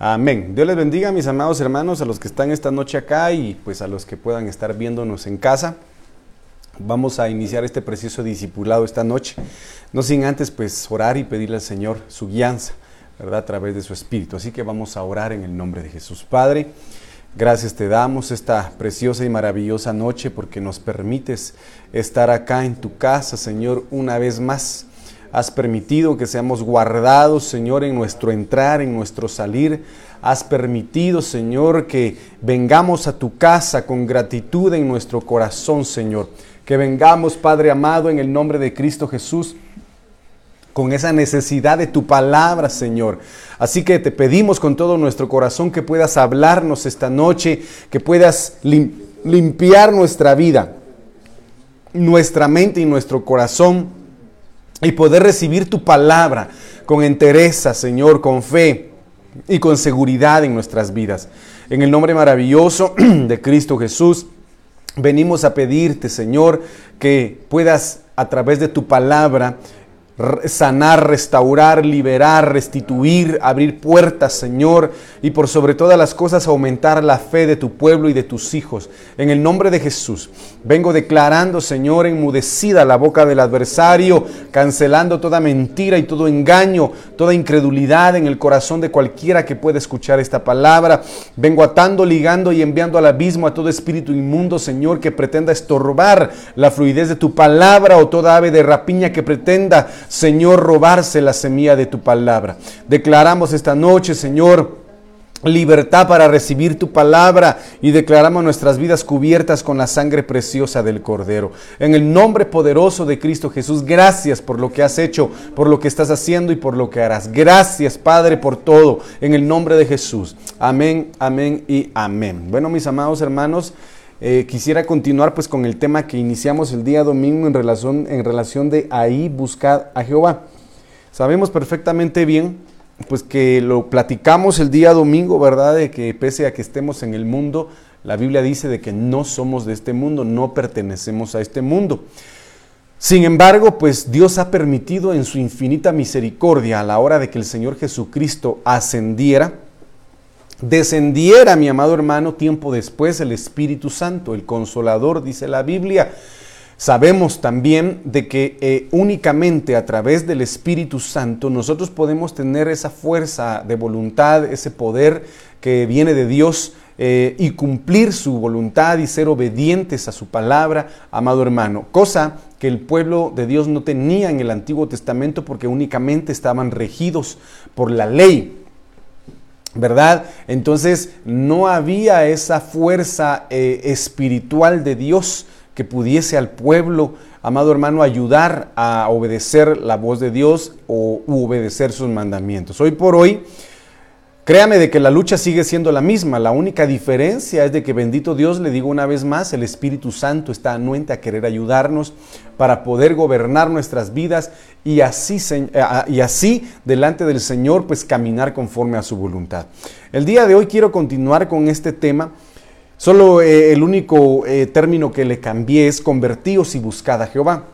Amén. Dios les bendiga, mis amados hermanos, a los que están esta noche acá y pues a los que puedan estar viéndonos en casa. Vamos a iniciar este precioso discipulado esta noche. No sin antes pues orar y pedirle al Señor su guianza, ¿verdad? A través de su Espíritu. Así que vamos a orar en el nombre de Jesús. Padre, gracias te damos esta preciosa y maravillosa noche porque nos permites estar acá en tu casa, Señor, una vez más Has permitido que seamos guardados, Señor, en nuestro entrar, en nuestro salir. Has permitido, Señor, que vengamos a tu casa con gratitud en nuestro corazón, Señor. Que vengamos, Padre amado, en el nombre de Cristo Jesús con esa necesidad de tu palabra, Señor. Así que te pedimos con todo nuestro corazón que puedas hablarnos esta noche, que puedas limpiar nuestra vida, nuestra mente y nuestro corazón y poder recibir tu palabra con entereza, Señor, con fe y con seguridad en nuestras vidas. En el nombre maravilloso de Cristo Jesús, venimos a pedirte, Señor, que puedas a través de tu palabra sanar, restaurar, liberar, restituir, abrir puertas, Señor, y por sobre todas las cosas aumentar la fe de tu pueblo y de tus hijos. En el nombre de Jesús, vengo declarando, Señor, enmudecida la boca del adversario, cancelando toda mentira y todo engaño, toda incredulidad en el corazón de cualquiera que pueda escuchar esta palabra. Vengo atando, ligando y enviando al abismo a todo espíritu inmundo, Señor, que pretenda estorbar la fluidez de tu palabra o toda ave de rapiña que pretenda Señor, robarse la semilla de tu palabra. Declaramos esta noche, Señor, libertad para recibir tu palabra y declaramos nuestras vidas cubiertas con la sangre preciosa del Cordero. En el nombre poderoso de Cristo Jesús, gracias por lo que has hecho, por lo que estás haciendo y por lo que harás. Gracias, Padre, por todo. En el nombre de Jesús. Amén, amén y amén. Bueno, mis amados hermanos. Eh, quisiera continuar pues con el tema que iniciamos el día domingo en relación, en relación de ahí buscar a Jehová. Sabemos perfectamente bien pues que lo platicamos el día domingo, ¿verdad? De que pese a que estemos en el mundo, la Biblia dice de que no somos de este mundo, no pertenecemos a este mundo. Sin embargo, pues Dios ha permitido en su infinita misericordia a la hora de que el Señor Jesucristo ascendiera, descendiera, mi amado hermano, tiempo después el Espíritu Santo, el consolador, dice la Biblia. Sabemos también de que eh, únicamente a través del Espíritu Santo nosotros podemos tener esa fuerza de voluntad, ese poder que viene de Dios eh, y cumplir su voluntad y ser obedientes a su palabra, amado hermano. Cosa que el pueblo de Dios no tenía en el Antiguo Testamento porque únicamente estaban regidos por la ley. ¿Verdad? Entonces no había esa fuerza eh, espiritual de Dios que pudiese al pueblo, amado hermano, ayudar a obedecer la voz de Dios o obedecer sus mandamientos. Hoy por hoy, Créame de que la lucha sigue siendo la misma, la única diferencia es de que bendito Dios, le digo una vez más, el Espíritu Santo está anuente a querer ayudarnos para poder gobernar nuestras vidas y así, eh, y así delante del Señor pues caminar conforme a su voluntad. El día de hoy quiero continuar con este tema. Solo eh, el único eh, término que le cambié es convertíos y buscad a Jehová.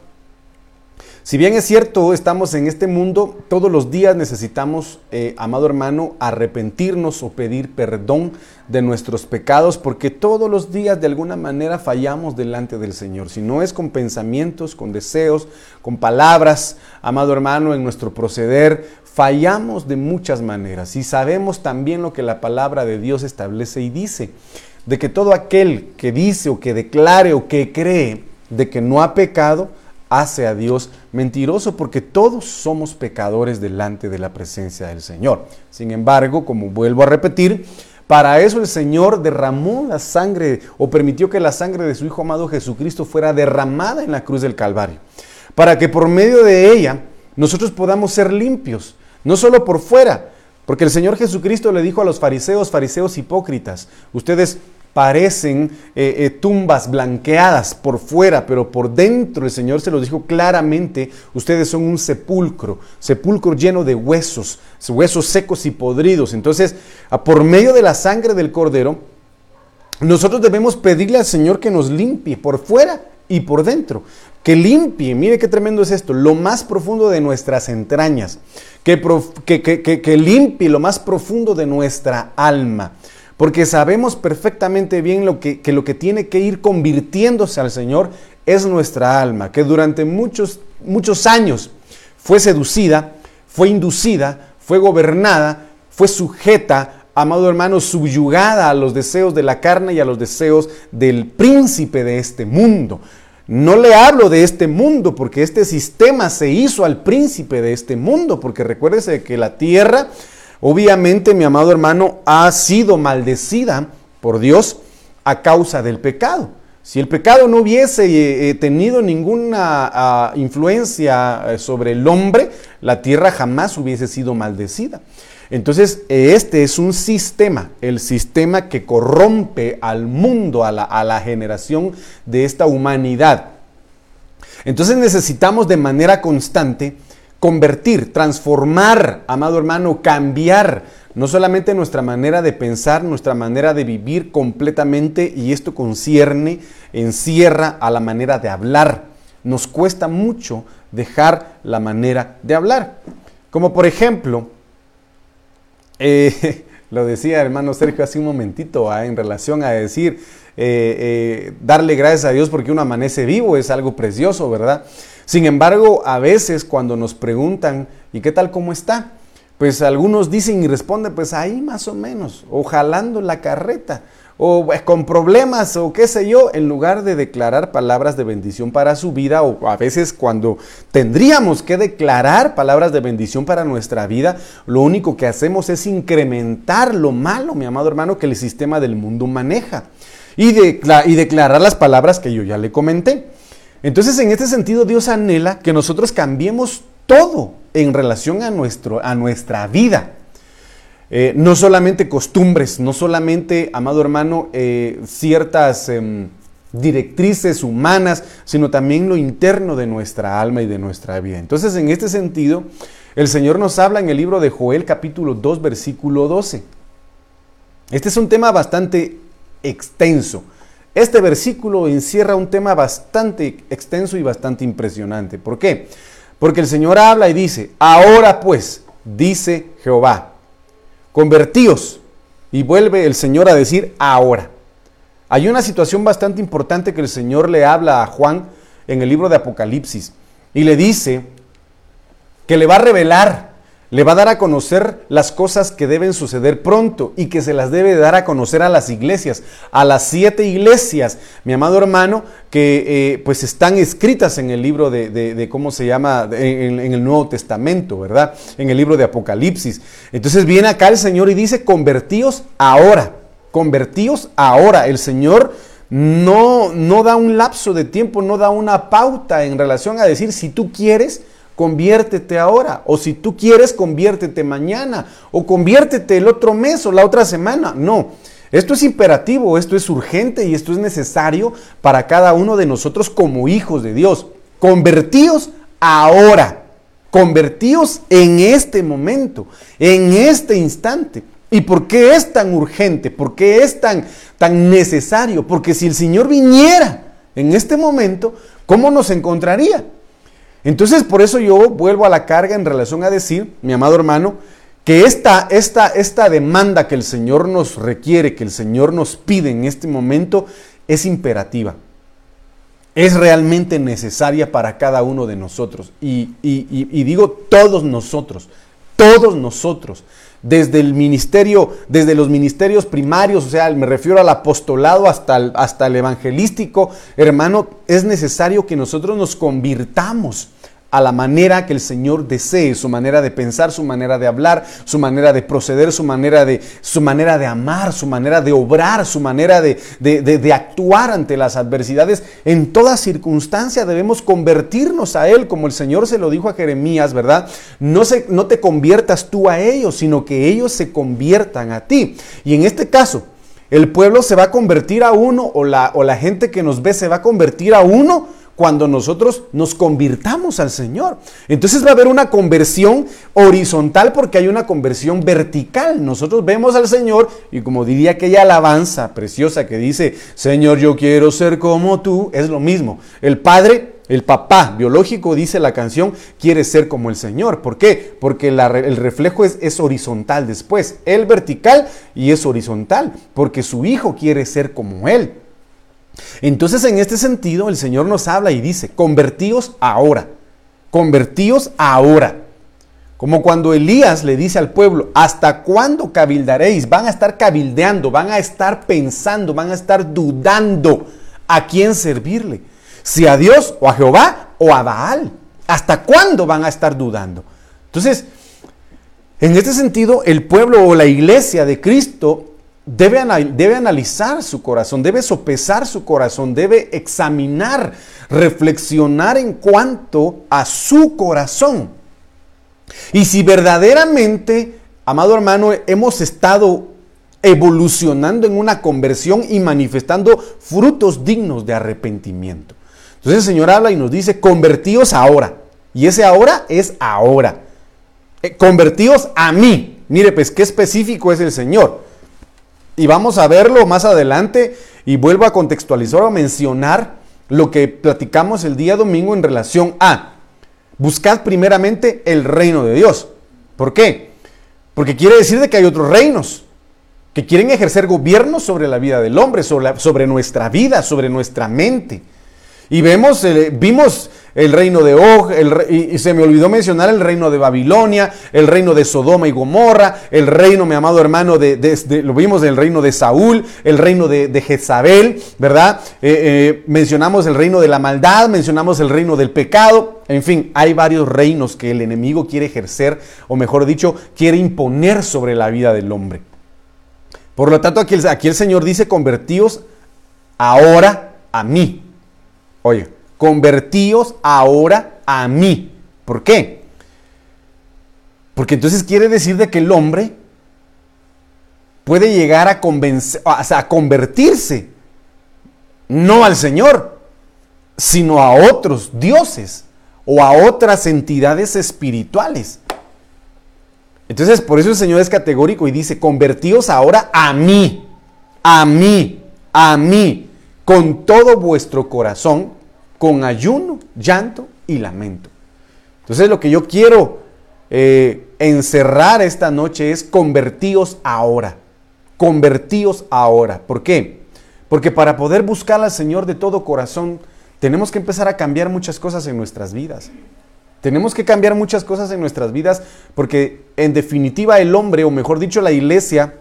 Si bien es cierto, estamos en este mundo, todos los días necesitamos, eh, amado hermano, arrepentirnos o pedir perdón de nuestros pecados, porque todos los días de alguna manera fallamos delante del Señor. Si no es con pensamientos, con deseos, con palabras, amado hermano, en nuestro proceder, fallamos de muchas maneras. Y sabemos también lo que la palabra de Dios establece y dice, de que todo aquel que dice o que declare o que cree de que no ha pecado, hace a Dios mentiroso porque todos somos pecadores delante de la presencia del Señor. Sin embargo, como vuelvo a repetir, para eso el Señor derramó la sangre o permitió que la sangre de su Hijo amado Jesucristo fuera derramada en la cruz del Calvario. Para que por medio de ella nosotros podamos ser limpios, no solo por fuera, porque el Señor Jesucristo le dijo a los fariseos, fariseos hipócritas, ustedes parecen eh, eh, tumbas blanqueadas por fuera, pero por dentro el Señor se lo dijo claramente, ustedes son un sepulcro, sepulcro lleno de huesos, huesos secos y podridos. Entonces, por medio de la sangre del cordero, nosotros debemos pedirle al Señor que nos limpie por fuera y por dentro. Que limpie, mire qué tremendo es esto, lo más profundo de nuestras entrañas. Que, que, limpie lo más profundo de nuestra alma. Porque sabemos perfectamente bien lo que, lo que tiene que ir convirtiéndose al Señor es nuestra alma, que durante muchos, muchos años fue seducida, fue inducida, fue gobernada, fue sujeta amado hermano, subyugada a los deseos de la carne y a los deseos del príncipe de este mundo. No le hablo de este mundo porque este sistema se hizo al príncipe de este mundo, porque recuérdese que la tierra, obviamente, mi amado hermano, ha sido maldecida por Dios a causa del pecado. Si el pecado no hubiese eh, eh, tenido ninguna ah, influencia eh, sobre el hombre, la tierra jamás hubiese sido maldecida. Entonces, este es un sistema, el sistema que corrompe al mundo, a la, generación de esta humanidad. Entonces necesitamos de manera constante convertir, transformar, amado hermano, cambiar no solamente nuestra manera de pensar, nuestra manera de vivir completamente, y esto concierne, encierra a la manera de hablar. Nos cuesta mucho dejar la manera de hablar. Como por ejemplo, eh, lo decía hermano Sergio hace un momentito ¿ah? en relación a decir, eh, eh, darle gracias a Dios porque uno amanece vivo es algo precioso, ¿verdad? Sin embargo, a veces cuando nos preguntan, ¿y qué tal cómo está? Pues algunos dicen y responden, pues ahí más o menos, o jalando la carreta o eh, con problemas o qué sé yo, en lugar de declarar palabras de bendición para su vida o a veces cuando tendríamos que declarar palabras de bendición para nuestra vida, lo único que hacemos es incrementar lo malo, mi amado hermano, que el sistema del mundo maneja y, y declarar las palabras que yo ya le comenté. Entonces, en este sentido, Dios anhela que nosotros cambiemos todo en relación a, nuestro, a nuestra vida. Eh, no solamente costumbres, no solamente, amado hermano, eh, ciertas em, directrices humanas, sino también lo interno de nuestra alma y de nuestra vida. Entonces, en este sentido, el Señor nos habla en el libro de Joel capítulo 2, versículo 12. Este es un tema bastante extenso. Este versículo encierra un tema bastante extenso y bastante impresionante. ¿Por qué? Porque el Señor habla y dice, ahora pues, dice Jehová, convertíos. Y vuelve el Señor a decir ahora. Hay una situación bastante importante que el Señor le habla a Juan en el libro de Apocalipsis y le dice que le va a revelar le va a dar a conocer las cosas que deben suceder pronto y que se las debe dar a conocer a las iglesias, a las siete iglesias, mi amado hermano, que eh, pues están escritas en el libro de, ¿cómo se llama? En, en, el Nuevo Testamento, ¿verdad? En el libro de Apocalipsis. Entonces viene acá el Señor y dice, convertíos ahora, convertíos ahora. El Señor no, no da un lapso de tiempo, no da una pauta en relación a decir, si tú quieres, conviértete ahora. O si tú quieres, conviértete mañana. O conviértete el otro mes o la otra semana. No. Esto es imperativo, esto es urgente y esto es necesario para cada uno de nosotros como hijos de Dios. Convertíos ahora. Convertíos en este momento, en este instante. ¿Y por qué es tan urgente? ¿Por qué es tan, tan necesario? Porque si el Señor viniera en este momento, ¿cómo nos encontraría? Entonces, por eso yo vuelvo a la carga en relación a decir, mi amado hermano, que esta, esta, esta demanda que el Señor nos requiere, que el Señor nos pide en este momento, es imperativa. Es realmente necesaria para cada uno de nosotros. Y, y digo todos nosotros, todos nosotros desde el ministerio, desde los ministerios primarios, o sea, me refiero al apostolado hasta hasta el evangelístico, hermano, es necesario que nosotros nos convirtamos a la manera que el Señor desee, su manera de pensar, su manera de hablar, su manera de proceder, su manera de, su manera de amar, su manera de obrar, su manera de, de, actuar ante las adversidades. En toda circunstancia debemos convertirnos a Él, como el Señor se lo dijo a Jeremías, ¿verdad? No, se, no te conviertas tú a ellos, sino que ellos se conviertan a ti. Y en este caso, el pueblo se va a convertir a uno o la, o la gente que nos ve se va a convertir a uno cuando nosotros nos convirtamos al Señor. Entonces va a haber una conversión horizontal porque hay una conversión vertical. Nosotros vemos al Señor y como diría aquella alabanza preciosa que dice, Señor, yo quiero ser como tú, es lo mismo. El Padre el papá biológico, dice la canción, quiere ser como el Señor. ¿Por qué? Porque el reflejo es, horizontal después. Él vertical y es horizontal, porque su hijo quiere ser como Él. Entonces, en este sentido, el Señor nos habla y dice, convertíos ahora, convertíos ahora. Como cuando Elías le dice al pueblo, ¿hasta cuándo cabildaréis? Van a estar cabildeando, van a estar pensando, van a estar dudando a quién servirle si a Dios o a Jehová o a Baal. ¿Hasta cuándo van a estar dudando? Entonces, en este sentido, el pueblo o la iglesia de Cristo debe, debe analizar su corazón, debe sopesar su corazón, debe examinar, reflexionar en cuanto a su corazón. Y si verdaderamente, amado hermano, hemos estado evolucionando en una conversión y manifestando frutos dignos de arrepentimiento. Entonces el Señor habla y nos dice, convertíos ahora. Y ese ahora es ahora. Eh, convertíos a mí. Mire, pues qué específico es el Señor. Y vamos a verlo más adelante y vuelvo a contextualizar o a mencionar lo que platicamos el día domingo en relación a buscad primeramente el reino de Dios. ¿Por qué? Porque quiere decir de que hay otros reinos que quieren ejercer gobierno sobre la vida del hombre, sobre, nuestra vida, sobre nuestra mente. Y vemos, eh, vimos el reino de Og, y, se me olvidó mencionar el reino de Babilonia, el reino de Sodoma y Gomorra, el reino, mi amado hermano, de, lo vimos del reino de Saúl, el reino de, Jezabel, ¿verdad? Eh, eh, mencionamos el reino de la maldad, mencionamos el reino del pecado, en fin, hay varios reinos que el enemigo quiere ejercer, o mejor dicho, quiere imponer sobre la vida del hombre. Por lo tanto, aquí, aquí el Señor dice, convertíos ahora a mí. Oye, convertíos ahora a mí. ¿Por qué? Porque entonces quiere decir de que el hombre puede llegar a, a convertirse no al Señor, sino a otros dioses o a otras entidades espirituales. Entonces, por eso el Señor es categórico y dice, convertíos ahora a mí, a mí, a mí con todo vuestro corazón, con ayuno, llanto y lamento. Entonces lo que yo quiero eh, encerrar esta noche es convertíos ahora, convertíos ahora. ¿Por qué? Porque para poder buscar al Señor de todo corazón, tenemos que empezar a cambiar muchas cosas en nuestras vidas. Tenemos que cambiar muchas cosas en nuestras vidas porque en definitiva el hombre, o mejor dicho la iglesia,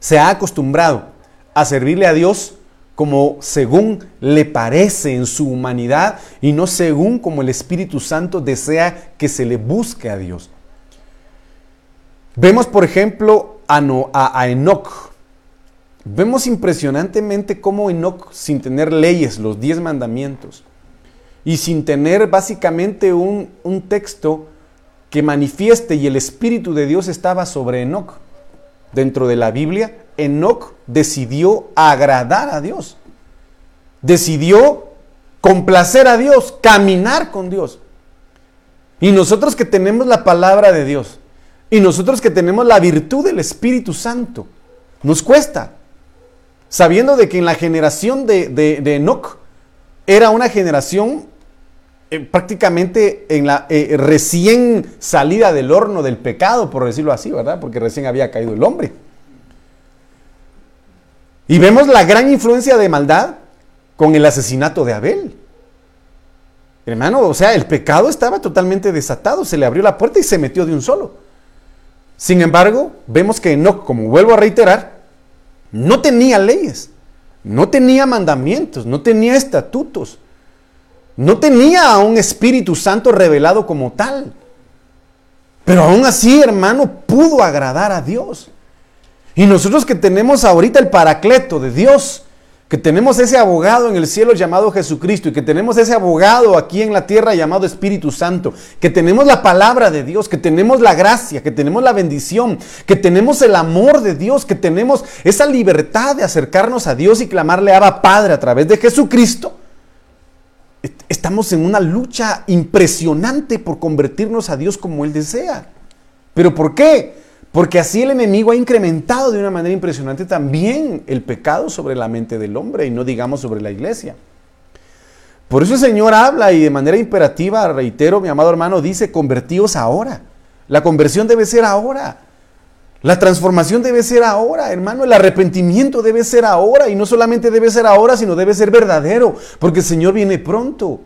se ha acostumbrado a servirle a Dios como según le parece en su humanidad y no según como el Espíritu Santo desea que se le busque a Dios. Vemos, por ejemplo, a, a, Enoch. Vemos impresionantemente cómo Enoch, sin tener leyes, los diez mandamientos, y sin tener básicamente un, un texto que manifieste y el Espíritu de Dios estaba sobre Enoch dentro de la Biblia, Enoch decidió agradar a Dios. Decidió complacer a Dios, caminar con Dios. Y nosotros que tenemos la palabra de Dios, y nosotros que tenemos la virtud del Espíritu Santo, nos cuesta. Sabiendo de que en la generación de, de, Enoch era una generación eh, prácticamente en la eh, recién salida del horno del pecado, por decirlo así, ¿verdad? Porque recién había caído el hombre. Y vemos la gran influencia de maldad con el asesinato de Abel. Hermano, o sea, el pecado estaba totalmente desatado, se le abrió la puerta y se metió de un solo. Sin embargo, vemos que no, como vuelvo a reiterar, no tenía leyes, no tenía mandamientos, no tenía estatutos, no tenía a un Espíritu Santo revelado como tal. Pero aún así, hermano, pudo agradar a Dios. Y nosotros que tenemos ahorita el paracleto de Dios, que tenemos ese abogado en el cielo llamado Jesucristo y que tenemos ese abogado aquí en la tierra llamado Espíritu Santo, que tenemos la palabra de Dios, que tenemos la gracia, que tenemos la bendición, que tenemos el amor de Dios, que tenemos esa libertad de acercarnos a Dios y clamarle a Padre a través de Jesucristo. estamos en una lucha impresionante por convertirnos a Dios como Él desea. ¿Pero por qué? Porque así el enemigo ha incrementado de una manera impresionante también el pecado sobre la mente del hombre y no digamos sobre la iglesia. Por eso el Señor habla y de manera imperativa, reitero, mi amado hermano, dice, convertíos ahora. La conversión debe ser ahora. La transformación debe ser ahora, hermano. El arrepentimiento debe ser ahora. Y no solamente debe ser ahora, sino debe ser verdadero. Porque el Señor viene pronto.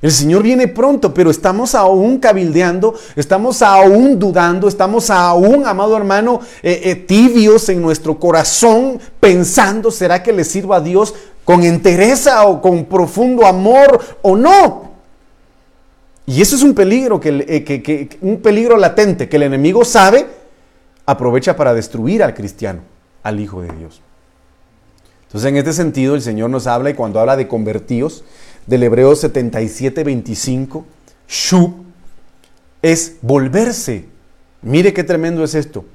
El Señor viene pronto, pero estamos aún cabildeando, estamos aún dudando, estamos aún, amado hermano, eh, eh, tibios en nuestro corazón, pensando, ¿será que le sirva a Dios con entereza o con profundo amor o no? Y eso es un peligro, eh, que, un peligro latente que el enemigo sabe, aprovecha para destruir al cristiano, al Hijo de Dios. Entonces, en este sentido, el Señor nos habla y cuando habla de convertidos, del Hebreo 77, 25, Shub, es volverse. Mire qué tremendo es esto.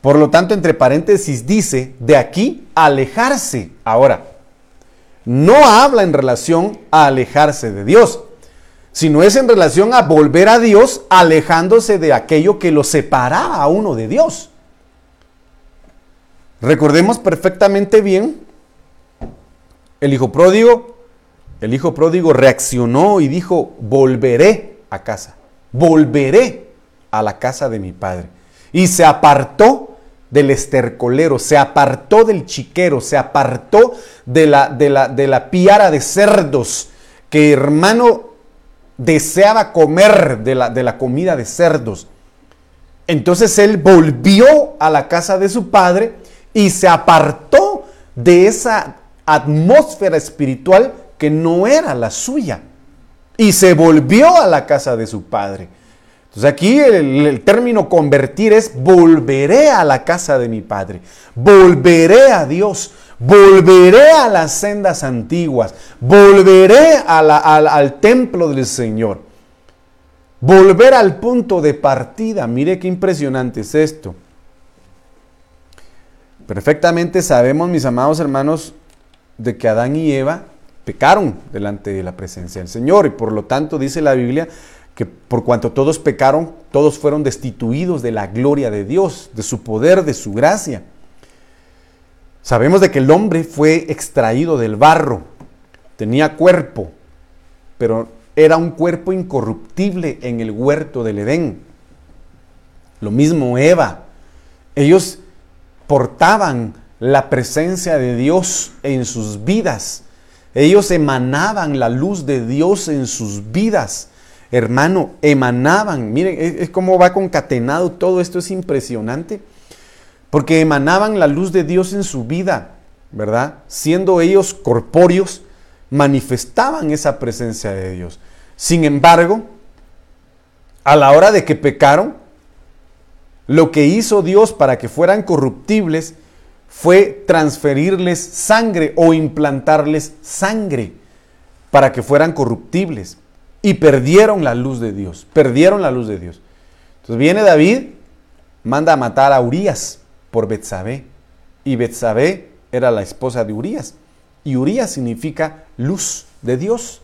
Por lo tanto, entre paréntesis dice, de aquí alejarse. Ahora, no habla en relación a alejarse de Dios, sino es en relación a volver a Dios alejándose de aquello que lo separaba a uno de Dios. Recordemos perfectamente bien, el hijo pródigo el hijo pródigo reaccionó y dijo, volveré a casa, volveré a la casa de mi padre. Y se apartó del estercolero, se apartó del chiquero, se apartó de la, de la, de la piara de cerdos que hermano deseaba comer de la, de la comida de cerdos. Entonces él volvió a la casa de su padre y se apartó de esa atmósfera espiritual que no era la suya y se volvió a la casa de su padre. Entonces aquí el, término convertir es volveré a la casa de mi padre, volveré a Dios, volveré a las sendas antiguas, volveré al templo del Señor. Volver al punto de partida. Mire qué impresionante es esto. Perfectamente sabemos, mis amados hermanos, de que Adán y Eva pecaron delante de la presencia del Señor. Y por lo tanto dice la Biblia que por cuanto todos pecaron, todos fueron destituidos de la gloria de Dios, de su poder, de su gracia. Sabemos de que el hombre fue extraído del barro, tenía cuerpo, pero era un cuerpo incorruptible en el huerto del Edén. Lo mismo Eva. Ellos portaban la presencia de Dios en sus vidas ellos emanaban la luz de Dios en sus vidas. Hermano, emanaban. Miren, es, como va concatenado todo esto, es impresionante. Porque emanaban la luz de Dios en su vida, ¿verdad? Siendo ellos corpóreos, manifestaban esa presencia de Dios. Sin embargo, a la hora de que pecaron, lo que hizo Dios para que fueran corruptibles fue transferirles sangre o implantarles sangre para que fueran corruptibles. Y perdieron la luz de Dios, perdieron la luz de Dios. Entonces viene David, manda a matar a Urias por Betsabé. Y Betsabé era la esposa de Urias. Y Urias significa luz de Dios.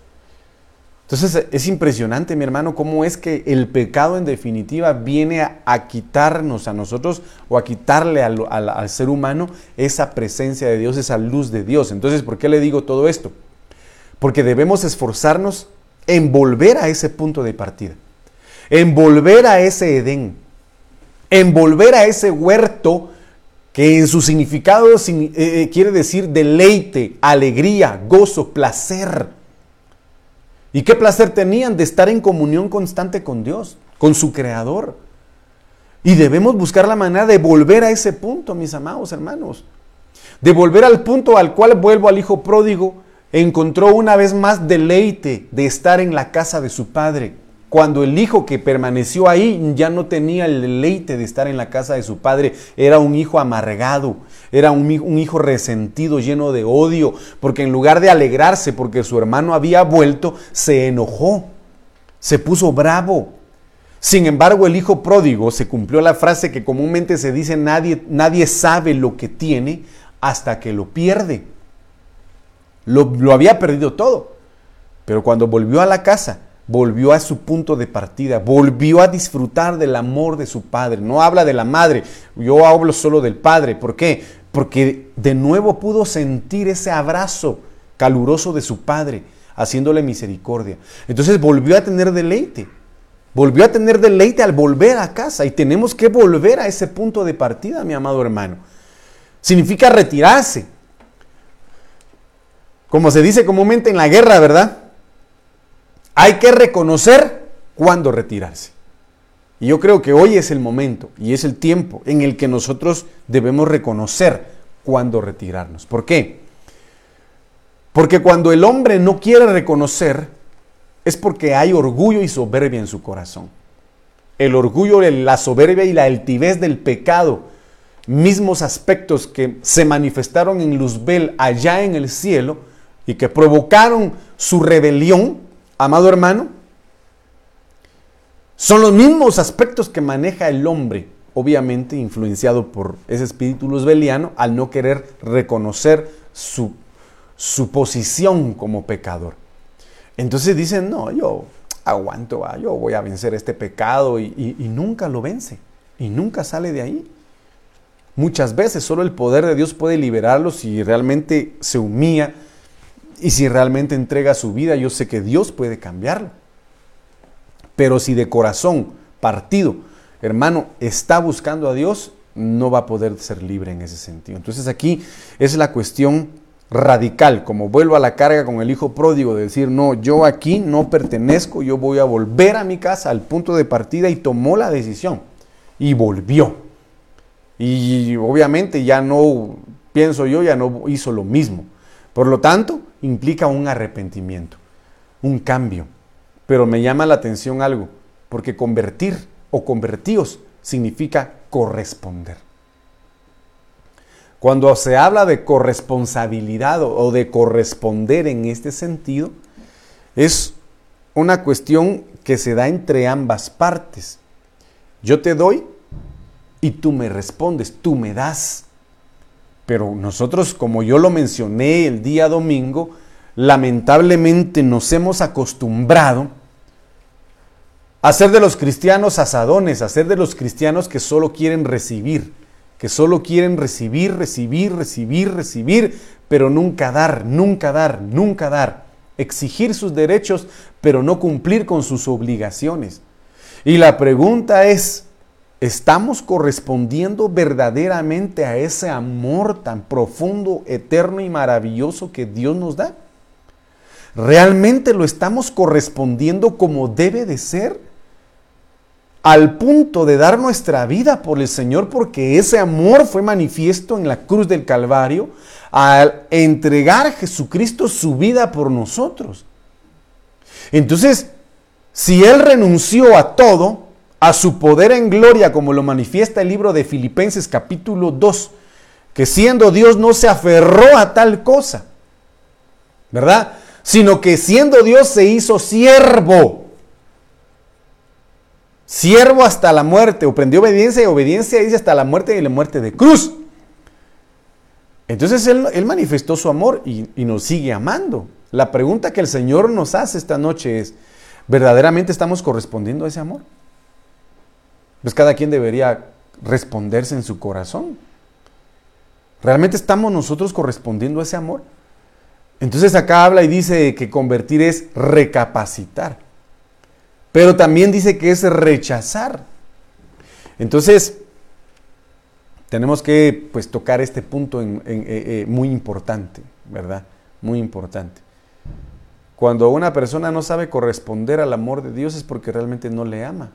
Entonces es impresionante, mi hermano, cómo es que el pecado en definitiva viene a, quitarnos a nosotros o a quitarle al, ser humano esa presencia de Dios, esa luz de Dios. Entonces, ¿por qué le digo todo esto? Porque debemos esforzarnos en volver a ese punto de partida, en volver a ese Edén, en volver a ese huerto que en su significado eh, eh, quiere decir deleite, alegría, gozo, placer y qué placer tenían de estar en comunión constante con Dios, con su Creador. Y debemos buscar la manera de volver a ese punto, mis amados hermanos. De volver al punto al cual vuelvo al Hijo pródigo, encontró una vez más deleite de estar en la casa de su Padre cuando el hijo que permaneció ahí ya no tenía el deleite de estar en la casa de su padre, era un hijo amargado, era un, hijo resentido, lleno de odio, porque en lugar de alegrarse porque su hermano había vuelto, se enojó, se puso bravo. Sin embargo, el hijo pródigo se cumplió la frase que comúnmente se dice, nadie, nadie sabe lo que tiene hasta que lo pierde. Lo, lo había perdido todo. Pero cuando volvió a la casa, volvió a su punto de partida, volvió a disfrutar del amor de su padre. No habla de la madre, yo hablo solo del padre. ¿Por qué? Porque de nuevo pudo sentir ese abrazo caluroso de su padre, haciéndole misericordia. Entonces volvió a tener deleite. Volvió a tener deleite al volver a casa y tenemos que volver a ese punto de partida, mi amado hermano. Significa retirarse. Como se dice comúnmente en la guerra, ¿verdad? Hay que reconocer cuándo retirarse. Y yo creo que hoy es el momento y es el tiempo en el que nosotros debemos reconocer cuándo retirarnos. ¿Por qué? Porque cuando el hombre no quiere reconocer es porque hay orgullo y soberbia en su corazón. El orgullo, la soberbia y la altivez del pecado, mismos aspectos que se manifestaron en Luzbel allá en el cielo y que provocaron su rebelión, amado hermano, son los mismos aspectos que maneja el hombre, obviamente influenciado por ese espíritu luzbeliano, al no querer reconocer su, su posición como pecador. Entonces dicen, no, yo aguanto, yo voy a vencer este pecado y, y nunca lo vence y nunca sale de ahí. Muchas veces solo el poder de Dios puede liberarlo si realmente se humilla y si realmente entrega su vida, yo sé que Dios puede cambiarlo. Pero si de corazón, partido, hermano, está buscando a Dios, no va a poder ser libre en ese sentido. Entonces aquí es la cuestión radical, como vuelvo a la carga con el hijo pródigo, de decir, no, yo aquí no pertenezco, yo voy a volver a mi casa al punto de partida y tomó la decisión y volvió. Y obviamente ya no, pienso yo, ya no hizo lo mismo. Por lo tanto, implica un arrepentimiento, un cambio. Pero me llama la atención algo, porque convertir o convertíos significa corresponder. Cuando se habla de corresponsabilidad o de corresponder en este sentido, es una cuestión que se da entre ambas partes. Yo te doy y tú me respondes, tú me das. Pero nosotros, como yo lo mencioné el día domingo, lamentablemente nos hemos acostumbrado a ser de los cristianos asadones, a ser de los cristianos que solo quieren recibir, que solo quieren recibir, recibir, recibir, recibir, pero nunca dar, nunca dar, nunca dar. Exigir sus derechos, pero no cumplir con sus obligaciones. Y la pregunta es, ¿Estamos correspondiendo verdaderamente a ese amor tan profundo, eterno y maravilloso que Dios nos da? ¿Realmente lo estamos correspondiendo como debe de ser? Al punto de dar nuestra vida por el Señor porque ese amor fue manifiesto en la cruz del Calvario al entregar a Jesucristo su vida por nosotros. Entonces, si Él renunció a todo, a su poder en gloria, como lo manifiesta el libro de Filipenses capítulo 2, que siendo Dios no se aferró a tal cosa, ¿verdad? Sino que siendo Dios se hizo siervo. Siervo hasta la muerte, o prendió obediencia y obediencia dice hasta la muerte y la muerte de cruz. Entonces él, manifestó su amor y, y nos sigue amando. La pregunta que el Señor nos hace esta noche es, ¿verdaderamente estamos correspondiendo a ese amor? Pues cada quien debería responderse en su corazón. ¿Realmente estamos nosotros correspondiendo a ese amor? Entonces acá habla y dice que convertir es recapacitar. Pero también dice que es rechazar. Entonces, tenemos que pues, tocar este punto eh, eh, muy importante, ¿verdad? Muy importante. Cuando una persona no sabe corresponder al amor de Dios es porque realmente no le ama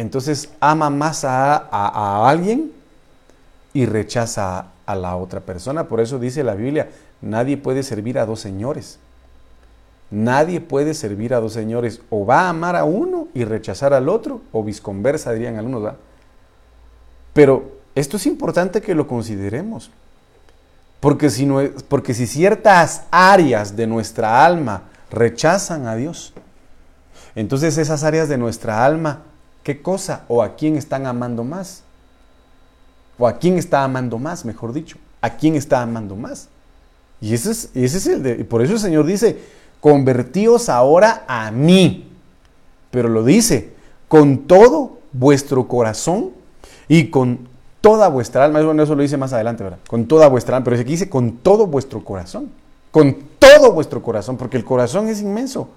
entonces ama más a, alguien y rechaza a, la otra persona. Por eso dice la Biblia, nadie puede servir a dos señores. Nadie puede servir a dos señores. O va a amar a uno y rechazar al otro, o visconversa, dirían algunos. ¿va? Pero esto es importante que lo consideremos. Porque si, no, porque si ciertas áreas de nuestra alma rechazan a Dios, entonces esas áreas de nuestra alma ¿Qué cosa o a quién están amando más? ¿O a quién está amando más, mejor dicho? ¿A quién está amando más? Y ese es, ese es el de, por eso el Señor dice, convertíos ahora a mí. Pero lo dice, con todo vuestro corazón y con toda vuestra alma. Bueno, eso lo dice más adelante, ¿verdad? Con toda vuestra alma. Pero aquí dice con todo vuestro corazón. Con todo vuestro corazón, porque el corazón es inmenso.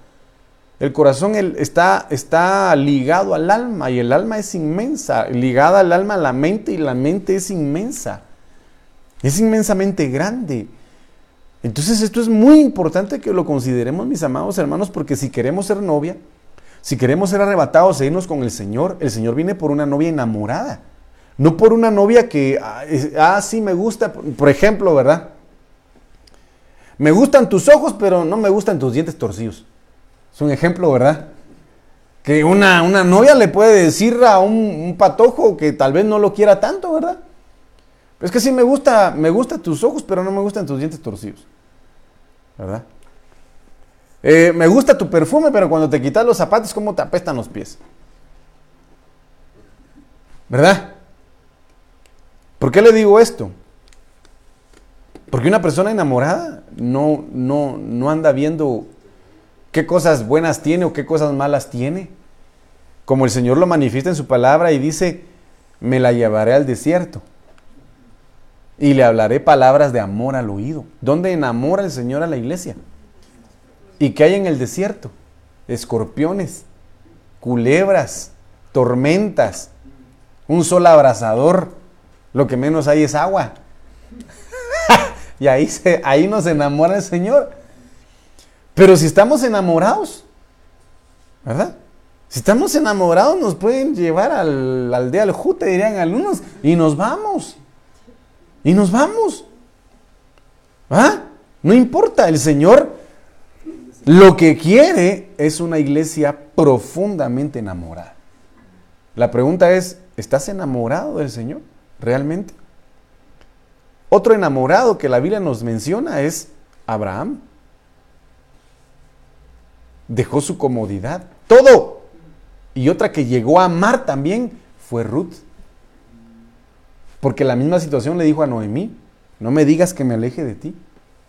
El corazón está, está ligado al alma y el alma es inmensa. Ligada al alma la mente y la mente es inmensa. Es inmensamente grande. Entonces esto es muy importante que lo consideremos, mis amados hermanos, porque si queremos ser novia, si queremos ser arrebatados e irnos con el Señor, el Señor viene por una novia enamorada. No por una novia que, ah, ah sí me gusta, por ejemplo, ¿verdad? Me gustan tus ojos, pero no me gustan tus dientes torcidos. Es un ejemplo, ¿verdad? Que una, una novia le puede decir a un, patojo que tal vez no lo quiera tanto, ¿verdad? Es que sí me gusta, me gustan tus ojos, pero no me gustan tus dientes torcidos. ¿Verdad? Eh, me gusta tu perfume, pero cuando te quitas los zapatos, ¿cómo te apestan los pies? ¿Verdad? ¿Por qué le digo esto? Porque una persona enamorada no, no, no anda viendo qué cosas buenas tiene o qué cosas malas tiene. Como el Señor lo manifiesta en su palabra y dice, me la llevaré al desierto y le hablaré palabras de amor al oído. ¿Dónde enamora el Señor a la iglesia? ¿Y qué hay en el desierto? Escorpiones, culebras, tormentas, un sol abrasador. Lo que menos hay es agua. y ahí, se, ahí nos enamora el Señor. Pero si estamos enamorados, ¿verdad? Si estamos enamorados nos pueden llevar al, al aldea al jute, dirían algunos, y nos vamos. Y nos vamos. ¿Ah? No importa, el Señor lo que quiere es una iglesia profundamente enamorada. La pregunta es, ¿estás enamorado del Señor realmente? Otro enamorado que la Biblia nos menciona es Abraham. Dejó su comodidad, todo. Y otra que llegó a amar también fue Ruth. Porque la misma situación le dijo a Noemí, no me digas que me aleje de ti.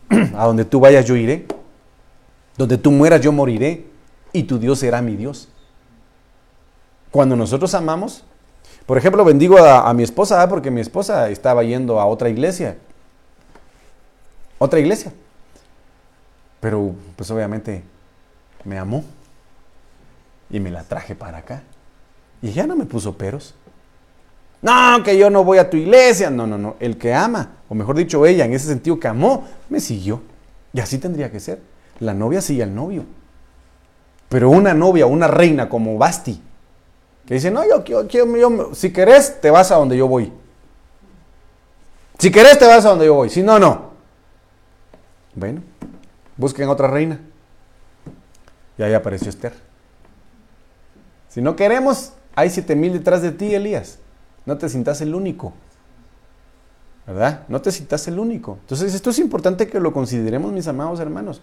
a donde tú vayas yo iré. Donde tú mueras yo moriré. Y tu Dios será mi Dios. Cuando nosotros amamos, por ejemplo, bendigo a, mi esposa porque mi esposa estaba yendo a otra iglesia. Otra iglesia. Pero pues obviamente me amó. Y me la traje para acá. Y ya no me puso peros. No, que yo no voy a tu iglesia. No, no, no. El que ama, o mejor dicho, ella, en ese sentido que amó, me siguió. Y así tendría que ser. La novia sigue al novio. Pero una novia, una reina como Basti, que dice, no, yo, quiero, si querés, te vas a donde yo voy. Si querés, te vas a donde yo voy. Si no, no. Bueno, busquen otra reina. Y ahí apareció Esther. Si no queremos, hay siete mil detrás de ti, Elías no te sientas el único. ¿Verdad? No te sientas el único. Entonces, esto es importante que lo consideremos, mis amados hermanos.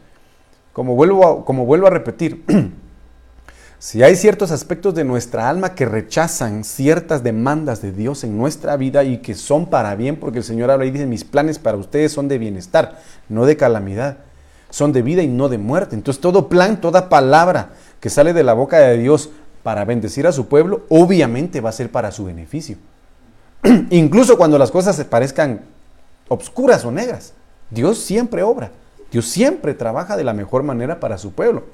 Como vuelvo a, como vuelvo a repetir, si hay ciertos aspectos de nuestra alma que rechazan ciertas demandas de Dios en nuestra vida y que son para bien, porque el Señor habla y dice, mis planes para ustedes son de bienestar, no de calamidad, son de vida y no de muerte. Entonces todo plan, toda palabra que sale de la boca de Dios para bendecir a su pueblo, obviamente va a ser para su beneficio. Incluso cuando las cosas se parezcan obscuras o negras, Dios siempre obra. Dios siempre trabaja de la mejor manera para su pueblo.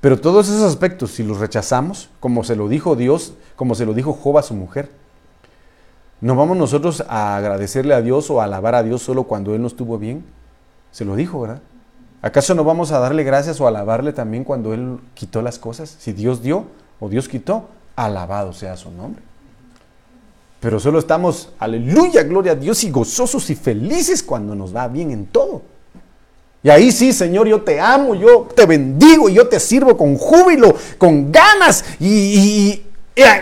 Pero todos esos aspectos, si los rechazamos, como se lo dijo Dios, como se lo dijo Job a su mujer, ¿no vamos nosotros a agradecerle a Dios o a alabar a Dios solo cuando Él nos tuvo bien? Se lo dijo, ¿verdad? ¿Acaso no vamos a darle gracias o alabarle también cuando Él quitó las cosas? Si Dios dio o Dios quitó, alabado sea su nombre. Pero solo estamos, aleluya, gloria a Dios, y gozosos y felices cuando nos va bien en todo. Y ahí sí, Señor, yo te amo, yo te bendigo y yo te sirvo con júbilo, con ganas y,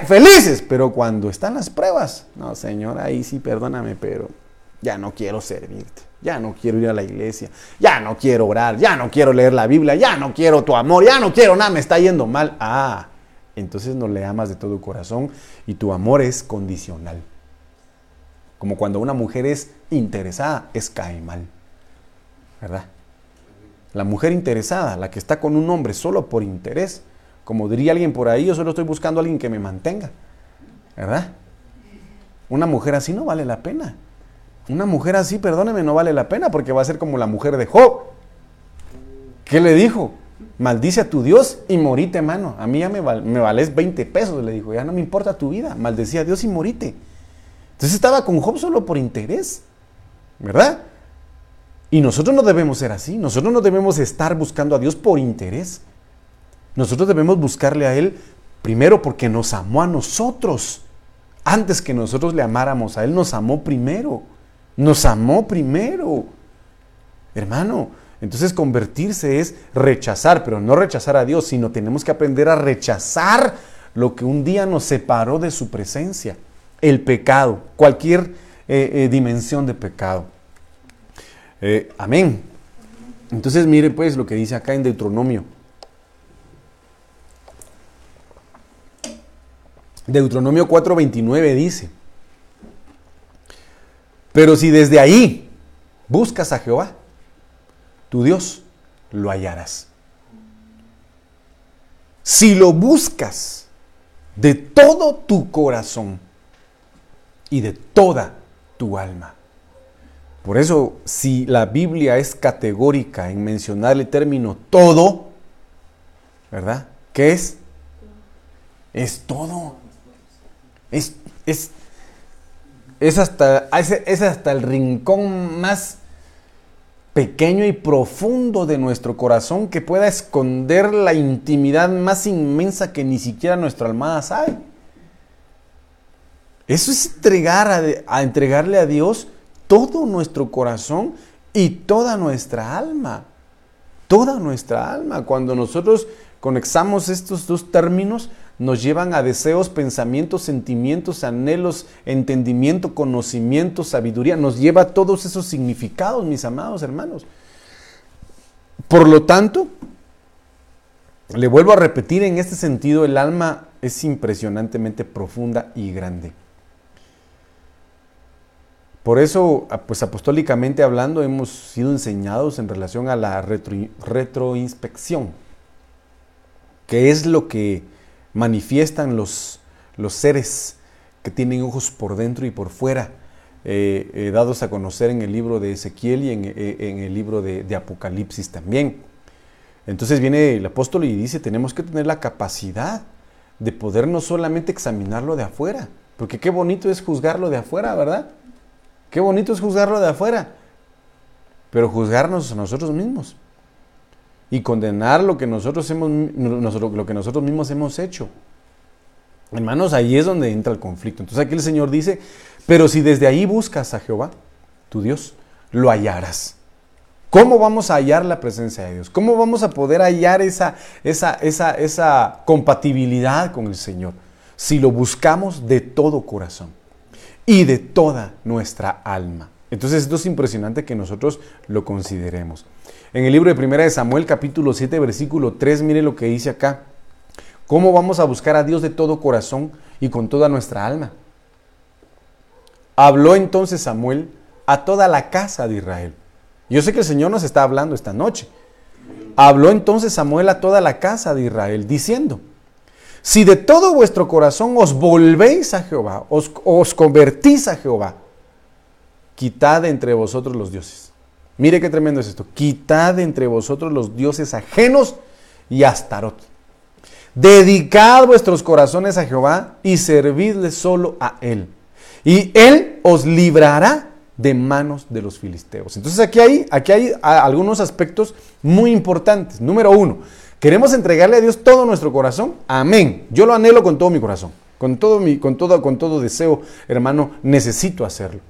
felices. Pero cuando están las pruebas, no, Señor, ahí sí, perdóname, pero ya no quiero servirte, ya no quiero ir a la iglesia, ya no quiero orar, ya no quiero leer la Biblia, ya no quiero tu amor, ya no quiero nada, me está yendo mal. Ah, entonces no le amas de todo corazón y tu amor es condicional. Como cuando una mujer es interesada, es cae mal. ¿verdad? La mujer interesada, la que está con un hombre solo por interés. Como diría alguien por ahí, yo solo estoy buscando a alguien que me mantenga. ¿Verdad? Una mujer así no vale la pena. Una mujer así, perdóneme, no vale la pena porque va a ser como la mujer de Job. ¿Qué le dijo? Maldice a tu Dios y morite, mano. A mí ya me, me vales 20 pesos, le dijo. Ya no me importa tu vida. Maldecía a Dios y morite. Entonces estaba con Job solo por interés. ¿Verdad? Y nosotros no debemos ser así. Nosotros no debemos estar buscando a Dios por interés. Nosotros debemos buscarle a Él primero porque nos amó a nosotros. Antes que nosotros le amáramos a Él, nos amó primero. Nos amó primero. Hermano, entonces convertirse es rechazar, pero no rechazar a Dios, sino tenemos que aprender a rechazar lo que un día nos separó de su presencia. El pecado, cualquier eh, eh, dimensión de pecado. Eh, amén. Entonces mire pues lo que dice acá en Deuteronomio. Deuteronomio 4:29 dice, pero si desde ahí buscas a Jehová, tu Dios, lo hallarás. Si lo buscas de todo tu corazón y de toda tu alma. Por eso, si la Biblia es categórica en mencionar el término todo, ¿verdad? ¿Qué es? Es todo. Es, es, es, hasta, es, hasta el rincón más pequeño y profundo de nuestro corazón que pueda esconder la intimidad más inmensa que ni siquiera nuestra almada sabe. Eso es entregar a entregarle a Dios todo nuestro corazón y toda nuestra alma. Toda nuestra alma. Cuando nosotros conexamos estos dos términos, nos llevan a deseos, pensamientos, sentimientos, anhelos, entendimiento, conocimiento, sabiduría. Nos lleva a todos esos significados, mis amados hermanos. Por lo tanto, le vuelvo a repetir, en este sentido, el alma es impresionantemente profunda y grande. Por eso, pues apostólicamente hablando, hemos sido enseñados en relación a la retroinspección, que es lo que manifiestan los, los seres que tienen ojos por dentro y por fuera, eh, eh, dados a conocer en el libro de Ezequiel y en, eh, el libro de, de, Apocalipsis también. Entonces viene el apóstol y dice, tenemos que tener la capacidad de poder no solamente examinarlo de afuera, porque qué bonito es juzgarlo de afuera, ¿verdad? Qué bonito es juzgarlo de afuera, pero juzgarnos a nosotros mismos y condenar lo que nosotros, hemos, lo que nosotros mismos hemos hecho. Hermanos, ahí es donde entra el conflicto. Entonces aquí el Señor dice, pero si desde ahí buscas a Jehová, tu Dios, lo hallarás. ¿Cómo vamos a hallar la presencia de Dios? ¿Cómo vamos a poder hallar esa, esa, esa, esa compatibilidad con el Señor? Si lo buscamos de todo corazón y de toda nuestra alma. Entonces esto es impresionante que nosotros lo consideremos. En el libro de Primera de Samuel, capítulo 7, versículo 3, mire lo que dice acá. ¿Cómo vamos a buscar a Dios de todo corazón y con toda nuestra alma? Habló entonces Samuel a toda la casa de Israel. Yo sé que el Señor nos está hablando esta noche. Habló entonces Samuel a toda la casa de Israel, diciendo, si de todo vuestro corazón os volvéis a Jehová, os, os convertís a Jehová, quitad entre vosotros los dioses. Mire qué tremendo es esto. Quitad entre vosotros los dioses ajenos y Astarot. Dedicad vuestros corazones a Jehová y servidle solo a Él. Y Él os librará de manos de los filisteos. Entonces aquí hay, aquí hay algunos aspectos muy importantes. Número uno, queremos entregarle a Dios todo nuestro corazón. Amén. Yo lo anhelo con todo mi corazón. Con todo, mi, con todo, con todo deseo, hermano, necesito hacerlo.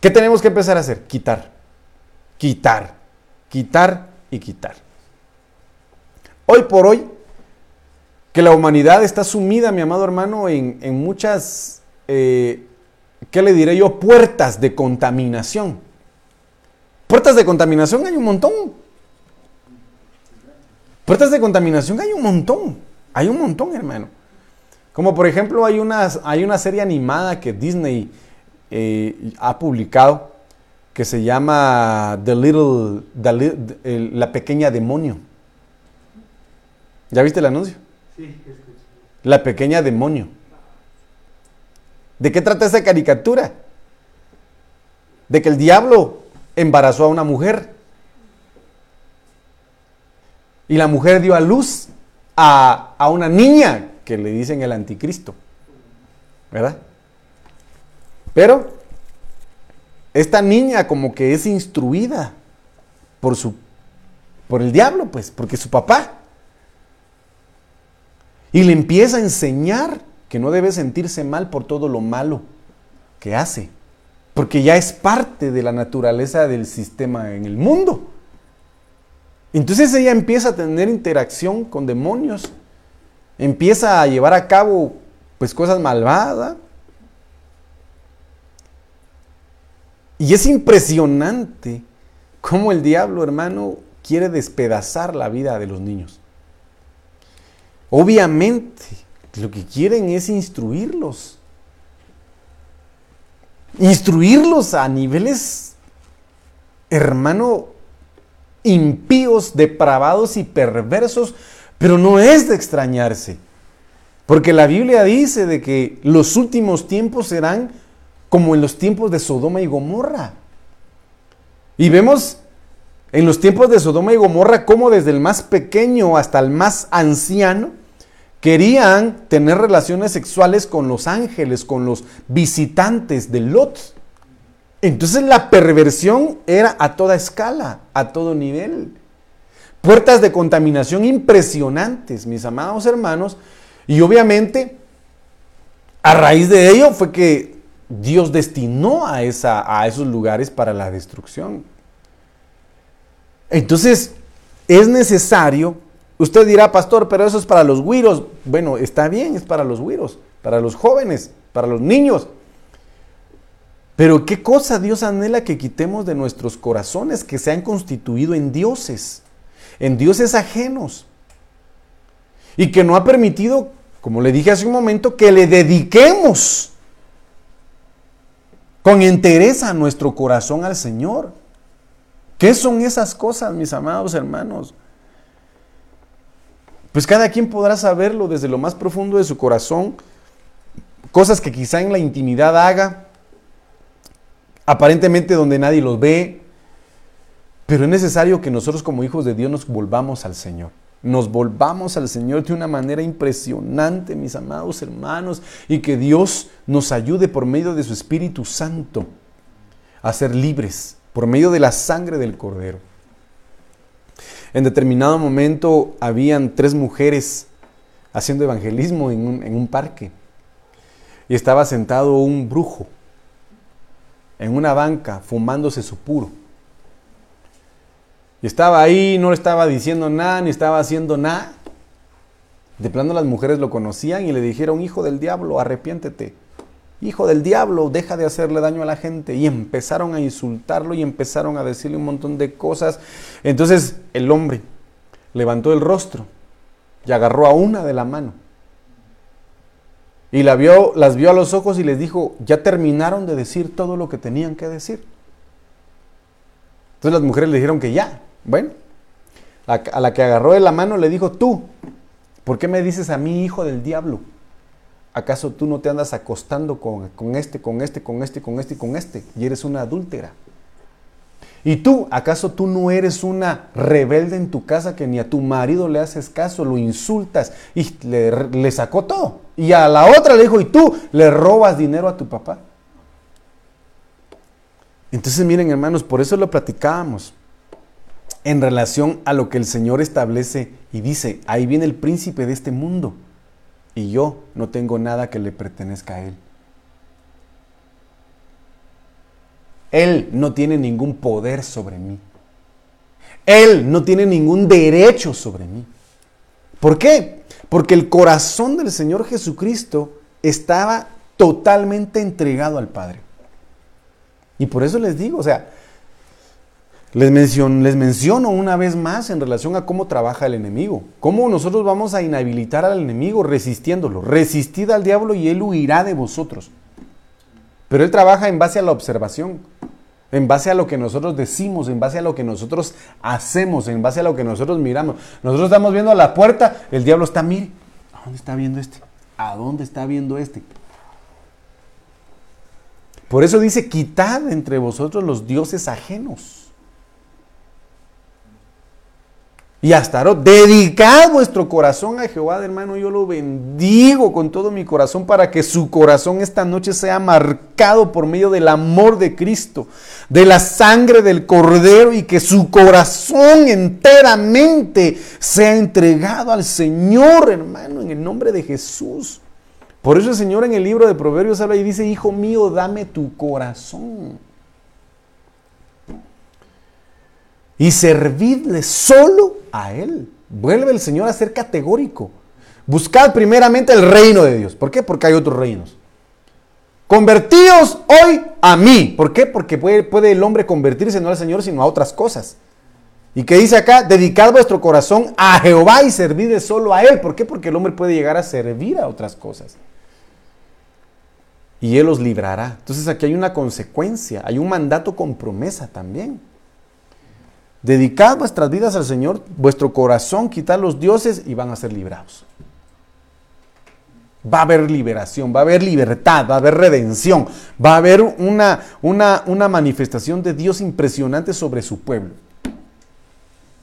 ¿Qué tenemos que empezar a hacer? Quitar quitar, quitar y quitar. Hoy por hoy, que la humanidad está sumida, mi amado hermano, en, muchas, eh, ¿qué le diré yo? Puertas de contaminación. Puertas de contaminación hay un montón. Puertas de contaminación hay un montón. Hay un montón, hermano. Como por ejemplo, hay una, hay una serie animada que Disney eh, ha publicado que se llama The Little, la pequeña demonio. ¿Ya viste el anuncio? Sí, La pequeña demonio. ¿De qué trata esa caricatura? De que el diablo embarazó a una mujer. Y la mujer dio a luz a, a una niña que le dicen el anticristo. ¿Verdad? Pero esta niña como que es instruida por su por el diablo, pues, porque su papá. Y le empieza a enseñar que no debe sentirse mal por todo lo malo que hace, porque ya es parte de la naturaleza del sistema en el mundo. Entonces ella empieza a tener interacción con demonios, empieza a llevar a cabo pues cosas malvadas, Y es impresionante cómo el diablo, hermano, quiere despedazar la vida de los niños. Obviamente, lo que quieren es instruirlos. Instruirlos a niveles, hermano, impíos, depravados y perversos, pero no es de extrañarse. Porque la Biblia dice de que los últimos tiempos serán como en los tiempos de Sodoma y Gomorra. Y vemos en los tiempos de Sodoma y Gomorra cómo desde el más pequeño hasta el más anciano querían tener relaciones sexuales con los ángeles, con los visitantes de Lot. Entonces la perversión era a toda escala, a todo nivel. Puertas de contaminación impresionantes, mis amados hermanos. Y obviamente, a raíz de ello fue que Dios destinó a, esa, a esos lugares para la destrucción. Entonces, es necesario, usted dirá, pastor, pero eso es para los güiros. Bueno, está bien, es para los güiros, para los jóvenes, para los niños. Pero qué cosa Dios anhela que quitemos de nuestros corazones que se han constituido en dioses, en dioses ajenos. Y que no ha permitido, como le dije hace un momento, que le dediquemos con entereza nuestro corazón al Señor. ¿Qué son esas cosas, mis amados hermanos? Pues cada quien podrá saberlo desde lo más profundo de su corazón. Cosas que quizá en la intimidad haga, aparentemente donde nadie los ve. Pero es necesario que nosotros como hijos de Dios nos volvamos al Señor nos volvamos al Señor de una manera impresionante, mis amados hermanos, y que Dios nos ayude por medio de su Espíritu Santo a ser libres, por medio de la sangre del Cordero. En determinado momento habían tres mujeres haciendo evangelismo en un, en un parque y estaba sentado un brujo en una banca fumándose su puro. Y estaba ahí, no le estaba diciendo nada, ni estaba haciendo nada. De plano las mujeres lo conocían y le dijeron, hijo del diablo, arrepiéntete. Hijo del diablo, deja de hacerle daño a la gente. Y empezaron a insultarlo y empezaron a decirle un montón de cosas. Entonces el hombre levantó el rostro y agarró a una de la mano. Y la vio, las vio a los ojos y les dijo, ya terminaron de decir todo lo que tenían que decir. Entonces las mujeres le dijeron que ya, bueno, a, la que agarró de la mano le dijo, tú, ¿por qué me dices a mí hijo del diablo? ¿Acaso tú no te andas acostando con, con este, con este, con este, con este y con este? Y eres una adúltera. ¿Y tú, acaso tú no eres una rebelde en tu casa que ni a tu marido le haces caso, lo insultas y le, le, sacó todo? Y a la otra le dijo, ¿y tú le robas dinero a tu papá? Entonces miren hermanos, por eso lo platicábamos en relación a lo que el Señor establece y dice, ahí viene el príncipe de este mundo y yo no tengo nada que le pertenezca a él. Él no tiene ningún poder sobre mí. Él no tiene ningún derecho sobre mí. ¿Por qué? Porque el corazón del Señor Jesucristo estaba totalmente entregado al Padre. Y por eso les digo, o sea, les menciono, una vez más en relación a cómo trabaja el enemigo. Cómo nosotros vamos a inhabilitar al enemigo resistiéndolo. Resistid al diablo y él huirá de vosotros. Pero él trabaja en base a la observación. en base a lo que nosotros decimos, en base a lo que nosotros hacemos, en base a lo que nosotros miramos. Nosotros estamos viendo a la puerta, el diablo está, mire, ¿a dónde está viendo este? ¿A dónde está viendo este? Por eso dice, quitad entre vosotros los dioses ajenos. Y Astaroth. Dedicad vuestro corazón a Jehová, hermano. Yo lo bendigo con todo mi corazón para que su corazón esta noche sea marcado por medio del amor de Cristo, de la sangre del Cordero y que su corazón enteramente sea entregado al Señor, hermano, en el nombre de Jesús. Por eso el Señor en el libro de Proverbios habla y dice, Hijo mío, dame tu corazón. Y servidle solo a Él. Vuelve el Señor a ser categórico. Buscad primeramente el reino de Dios. ¿Por qué? Porque hay otros reinos. Convertíos hoy a mí. ¿Por qué? Porque puede, el hombre convertirse no al Señor, sino a otras cosas. Y que dice acá, dedicad vuestro corazón a Jehová y servidle solo a Él. ¿Por qué? Porque el hombre puede llegar a servir a otras cosas. Y Él los librará. Entonces aquí hay una consecuencia, hay un mandato con promesa también. Dedicad vuestras vidas al Señor, vuestro corazón, quitad los dioses y van a ser librados. Va a haber liberación, va a haber libertad, va a haber redención, va a haber una, una, una manifestación de Dios impresionante sobre su pueblo.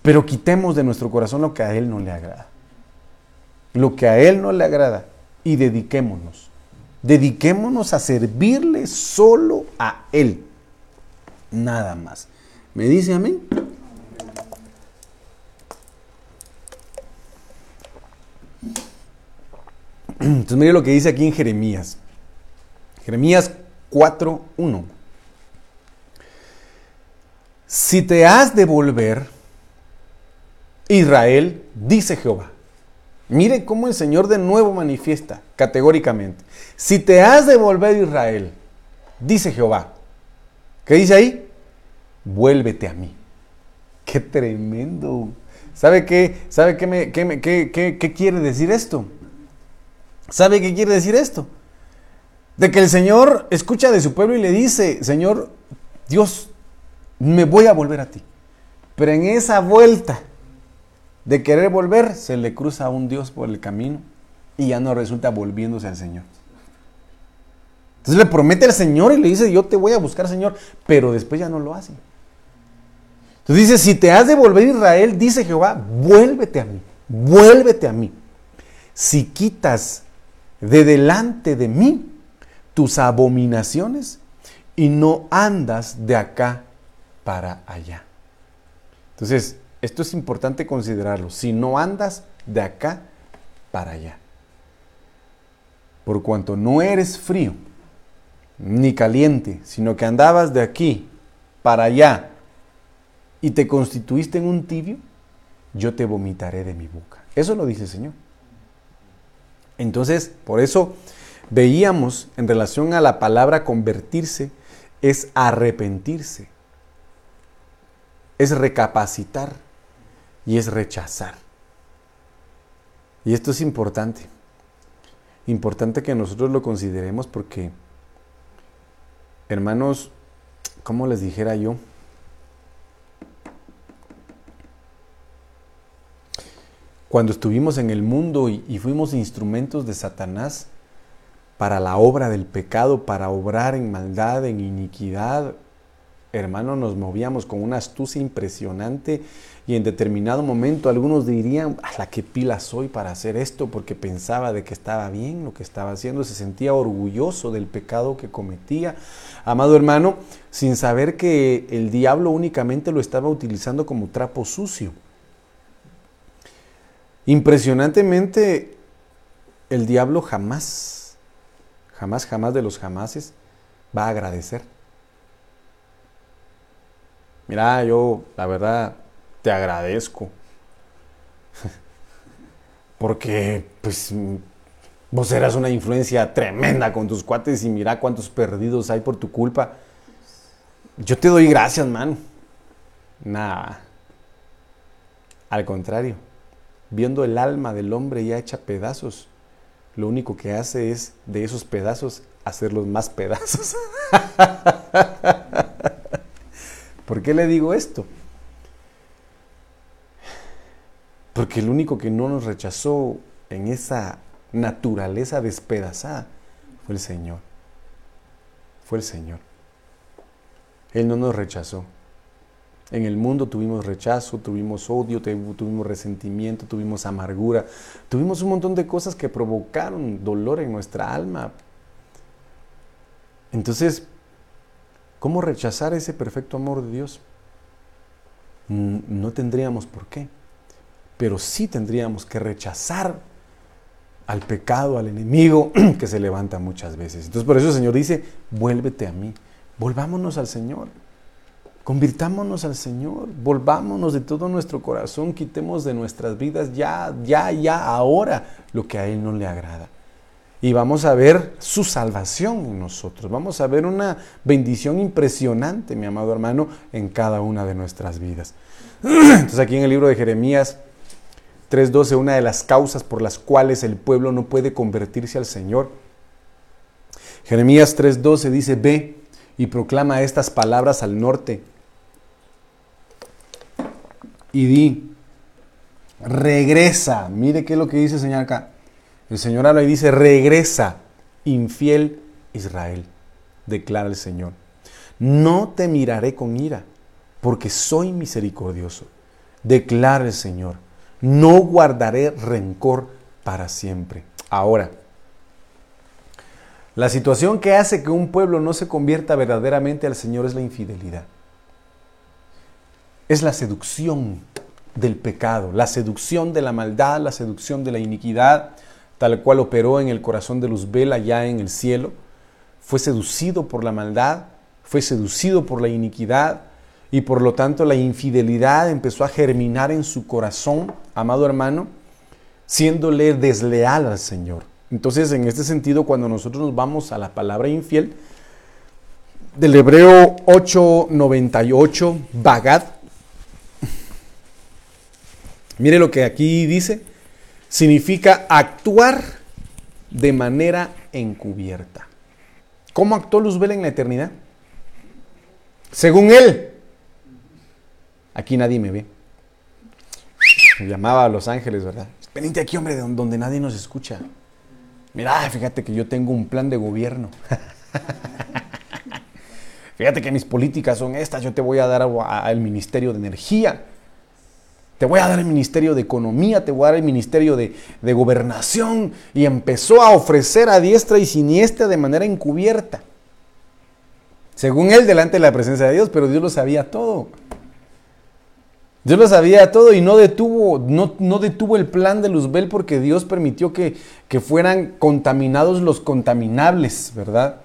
Pero quitemos de nuestro corazón lo que a Él no le agrada. Lo que a Él no le agrada y dediquémonos. Dediquémonos a servirle solo a Él. Nada más. ¿Me dice amén? Entonces mire lo que dice aquí en Jeremías. Jeremías 4.1. Si te has de volver, Israel, dice Jehová. Mire cómo el Señor de nuevo manifiesta categóricamente. Si te has de volver, Israel, dice Jehová. ¿Qué dice ahí? Vuélvete a mí. Qué tremendo. ¿Sabe qué? ¿Sabe qué, me, qué, qué quiere decir esto? ¿Sabe qué quiere decir esto? De que el Señor escucha de su pueblo y le dice, Señor, Dios, me voy a volver a ti. Pero en esa vuelta de querer volver, se le cruza a un Dios por el camino y ya no resulta volviéndose al Señor. Entonces le promete al Señor y le dice, yo te voy a buscar, Señor, pero después ya no lo hace. Entonces dice, si te has de volver Israel, dice Jehová, vuélvete a mí, vuélvete a mí. Si quitas de delante de mí tus abominaciones y no andas de acá para allá. Entonces, esto es importante considerarlo. Si no andas de acá para allá. Por cuanto no eres frío ni caliente, sino que andabas de aquí para allá y te constituiste en un tibio, yo te vomitaré de mi boca. Eso lo dice el Señor. Entonces, por eso veíamos en relación a la palabra convertirse, es arrepentirse, es recapacitar y es rechazar. Y esto es importante. Importante que nosotros lo consideremos porque, hermanos, como les dijera yo, cuando estuvimos en el mundo y, fuimos instrumentos de Satanás para la obra del pecado, para obrar en maldad, en iniquidad, hermano, nos movíamos con una astucia impresionante y en determinado momento algunos dirían, a la que pila soy para hacer esto, porque pensaba de que estaba bien lo que estaba haciendo, se sentía orgulloso del pecado que cometía. Amado hermano, sin saber que el diablo únicamente lo estaba utilizando como trapo sucio. Impresionantemente, el diablo jamás, jamás, jamás de los jamases va a agradecer. Mira, yo la verdad te agradezco. Porque pues vos eras una influencia tremenda con tus cuates y mira cuántos perdidos hay por tu culpa. Yo te doy gracias, man. Nada. Al contrario viendo el alma del hombre ya hecha pedazos, lo único que hace es de esos pedazos hacerlos más pedazos. qué le digo esto? Porque el único que no nos rechazó en esa naturaleza despedazada fue el Señor. Fue el Señor. Él no nos rechazó. En el mundo tuvimos rechazo, tuvimos odio, tuvimos resentimiento, tuvimos amargura, tuvimos un montón de cosas que provocaron dolor en nuestra alma. Entonces, ¿cómo rechazar ese perfecto amor de Dios? No tendríamos por qué, pero sí tendríamos que rechazar al pecado, al enemigo que se levanta muchas veces. Entonces por eso el Señor dice, vuélvete a mí, volvámonos al Señor. Convirtámonos al Señor, volvámonos de todo nuestro corazón, quitemos de nuestras vidas ya, ya, ya, ahora lo que a Él no le agrada. Y vamos a ver su salvación en nosotros, vamos a ver una bendición impresionante, mi amado hermano, en cada una de nuestras vidas. Entonces aquí en el libro de Jeremías 3.12, una de las causas por las cuales el pueblo no puede convertirse al Señor. Jeremías 3.12 dice, ve y proclama estas palabras al norte y di, regresa. Mire qué es lo que dice el Señor acá. El Señor habla y dice, regresa, infiel Israel, declara el Señor. No te miraré con ira, porque soy misericordioso, declara el Señor. No guardaré rencor para siempre. Ahora, la situación que hace que un pueblo no se convierta verdaderamente al Señor es la infidelidad es la seducción del pecado, la seducción de la maldad, la seducción de la iniquidad, tal cual operó en el corazón de Luzbel allá en el cielo. Fue seducido por la maldad, fue seducido por la iniquidad y por lo tanto la infidelidad empezó a germinar en su corazón, amado hermano, siéndole desleal al Señor. Entonces, en este sentido, cuando nosotros nos vamos a la palabra infiel, del hebreo 898, bagad, Mire lo que aquí dice. Significa actuar de manera encubierta. ¿Cómo actuó Luzbel en la eternidad? Según él. Aquí nadie me ve. Me llamaba a los ángeles, ¿verdad? Venite aquí, hombre, donde nadie nos escucha. Mira, fíjate que yo tengo un plan de gobierno. fíjate que mis políticas son estas. Yo te voy a dar al Ministerio de Energía te voy a dar el ministerio de economía, te voy a dar el ministerio de, gobernación. Y empezó a ofrecer a diestra y siniestra de manera encubierta. Según él, delante de la presencia de Dios, pero Dios lo sabía todo. Dios lo sabía todo y no detuvo, no, no detuvo el plan de Luzbel porque Dios permitió que, que, fueran contaminados los contaminables, ¿verdad?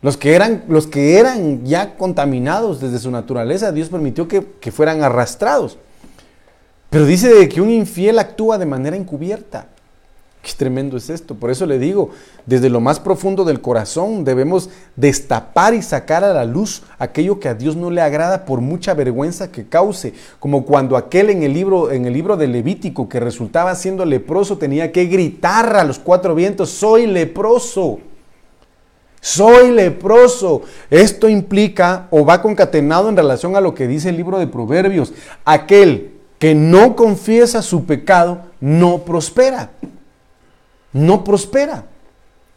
Los que, eran, los que eran ya contaminados desde su naturaleza, Dios permitió que, que fueran arrastrados. Pero dice que un infiel actúa de manera encubierta. Qué tremendo es esto. Por eso le digo, desde lo más profundo del corazón debemos destapar y sacar a la luz aquello que a Dios no le agrada por mucha vergüenza que cause, como cuando aquel en el libro en el libro de Levítico que resultaba siendo leproso tenía que gritar a los cuatro vientos, "Soy leproso." Soy leproso. Esto implica o va concatenado en relación a lo que dice el libro de Proverbios, aquel que no confiesa su pecado no prospera. No prospera.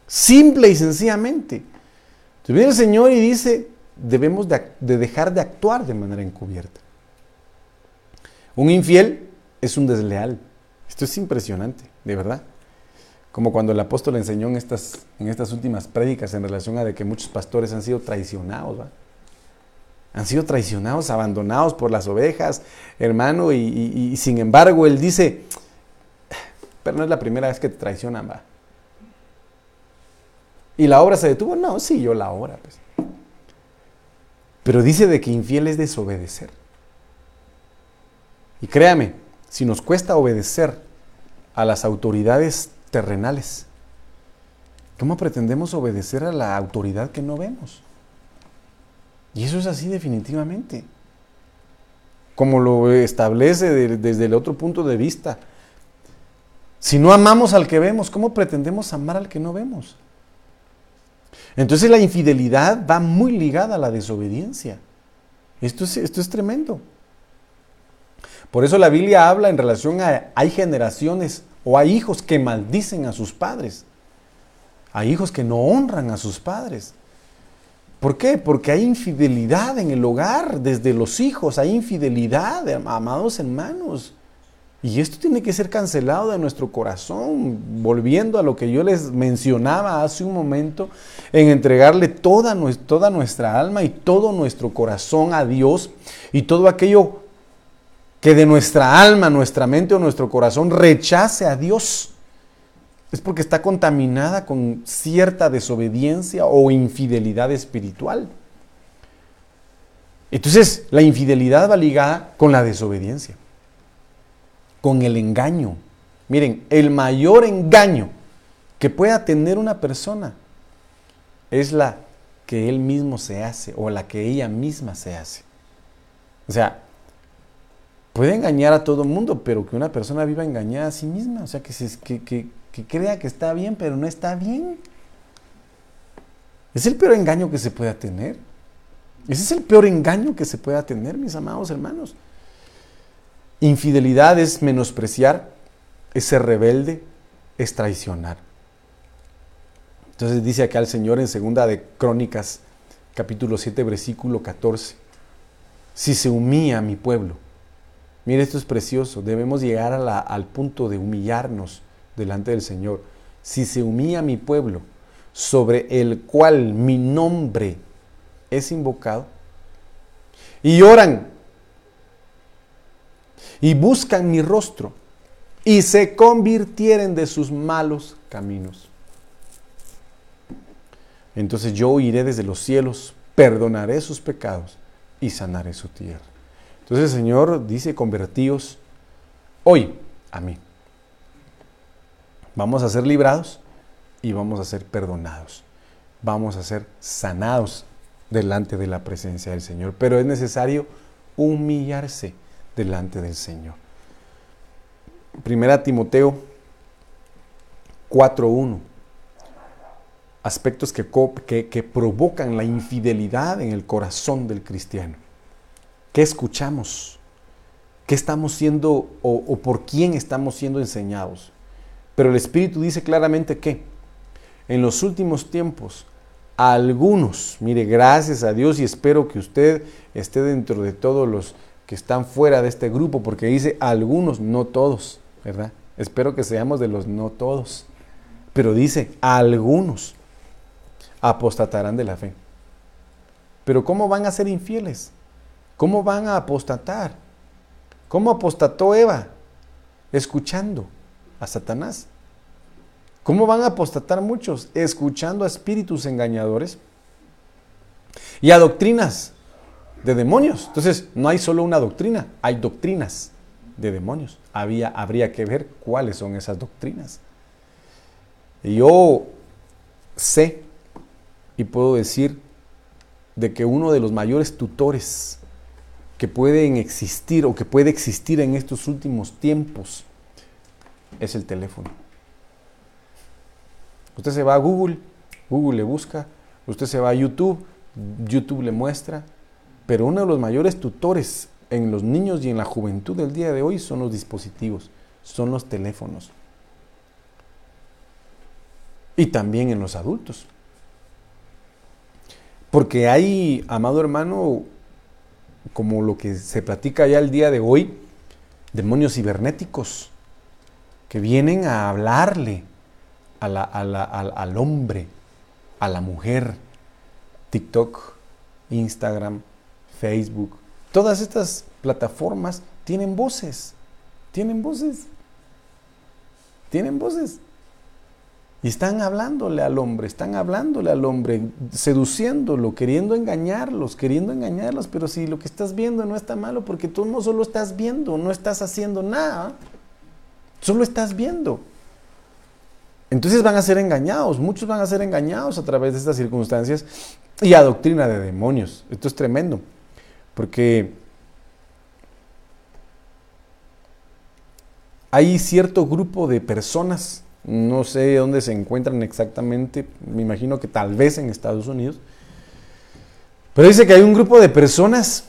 Simple y sencillamente. Entonces viene el Señor y dice, debemos de, dejar de actuar de manera encubierta. Un infiel es un desleal. Esto es impresionante, de verdad. Como cuando el apóstol enseñó en estas, en estas últimas prédicas en relación a de que muchos pastores han sido traicionados. Han sido traicionados, abandonados por las ovejas, hermano, y, sin embargo él dice, pero no es la primera vez que te traicionan, va. ¿Y la obra se detuvo? No, sí, yo la obra, pues. Pero dice de que infiel es desobedecer. Y créame, si nos cuesta obedecer a las autoridades terrenales, ¿cómo pretendemos obedecer a la autoridad que no vemos? Y eso es así definitivamente. Como lo establece desde el otro punto de vista. Si no amamos al que vemos, ¿cómo pretendemos amar al que no vemos? Entonces la infidelidad va muy ligada a la desobediencia. Esto es, esto es tremendo. Por eso la Biblia habla en relación a hay generaciones o hay hijos que maldicen a sus padres. Hay hijos que no honran a sus padres. ¿Por qué? Porque hay infidelidad en el hogar, desde los hijos, hay infidelidad, amados hermanos. Y esto tiene que ser cancelado de nuestro corazón, volviendo a lo que yo les mencionaba hace un momento, en entregarle toda, toda nuestra alma y todo nuestro corazón a Dios y todo aquello que de nuestra alma, nuestra mente o nuestro corazón rechace a Dios es porque está contaminada con cierta desobediencia o infidelidad espiritual. Entonces, la infidelidad va ligada con la desobediencia, con el engaño. Miren, el mayor engaño que pueda tener una persona es la que él mismo se hace o la que ella misma se hace. O sea, puede engañar a todo el mundo, pero que una persona viva engañada a sí misma, o sea, que, se, que, que, que crea que está bien, pero no está bien. Es el peor engaño que se pueda tener. Ese es el peor engaño que se pueda tener, mis amados hermanos. Infidelidad es menospreciar, es ser rebelde, es traicionar. Entonces dice acá el Señor en segunda de Crónicas, capítulo 7, versículo 14. Si se humilla mi pueblo. Mire, esto es precioso. Debemos llegar al punto de humillarnos delante del Señor. Si se humilla mi pueblo, sobre el cual mi nombre es invocado, y oran, y buscan mi rostro, y se convirtieren de sus malos caminos. Entonces yo iré desde los cielos, perdonaré sus pecados y sanaré su tierra. Entonces el Señor dice, convertíos hoy a mí. Vamos a ser librados y vamos a ser perdonados. Vamos a ser sanados delante de la presencia del Señor. Pero es necesario humillarse delante del Señor. Primera Timoteo 4.1. Aspectos que, que, provocan la infidelidad en el corazón del cristiano. ¿Qué escuchamos? ¿Qué estamos siendo o por quién estamos siendo enseñados? Pero el Espíritu dice claramente que en los últimos tiempos, algunos, mire, gracias a Dios y espero que usted esté dentro de todos los que están fuera de este grupo, porque dice algunos, no todos, ¿verdad? Espero que seamos de los no todos. Pero dice, algunos apostatarán de la fe. Pero ¿cómo van a ser infieles? ¿Cómo van a apostatar? ¿Cómo apostató Eva? Escuchando a Satanás. ¿Cómo van a apostatar muchos? Escuchando a espíritus engañadores y a doctrinas de demonios. Entonces, no hay solo una doctrina, hay doctrinas de demonios. Había, habría que ver cuáles son esas doctrinas. Yo sé y puedo decir de que uno de los mayores tutores que pueden existir o que puede existir en estos últimos tiempos es el teléfono. Usted se va a Google, Google le busca, usted se va a YouTube, YouTube le muestra, pero uno de los mayores tutores en los niños y en la juventud del día de hoy son los dispositivos, son los teléfonos. Y también en los adultos. Porque hay, amado hermano, como lo que se platica ya el día de hoy, demonios cibernéticos que vienen a hablarle al, hombre, a la mujer. TikTok, Instagram, Facebook, todas estas plataformas tienen voces, tienen voces, tienen voces. Y están hablándole al hombre, están hablándole al hombre, seduciéndolo, queriendo engañarlos, queriendo engañarlos, pero si lo que estás viendo no está malo, porque tú no solo estás viendo, no estás haciendo nada. Solo estás viendo. Entonces van a ser engañados, muchos van a ser engañados a través de estas circunstancias y a doctrina de demonios. Esto es tremendo, porque hay cierto grupo de personas, no sé dónde se encuentran exactamente, me imagino que tal vez en Estados Unidos, pero dice que hay un grupo de personas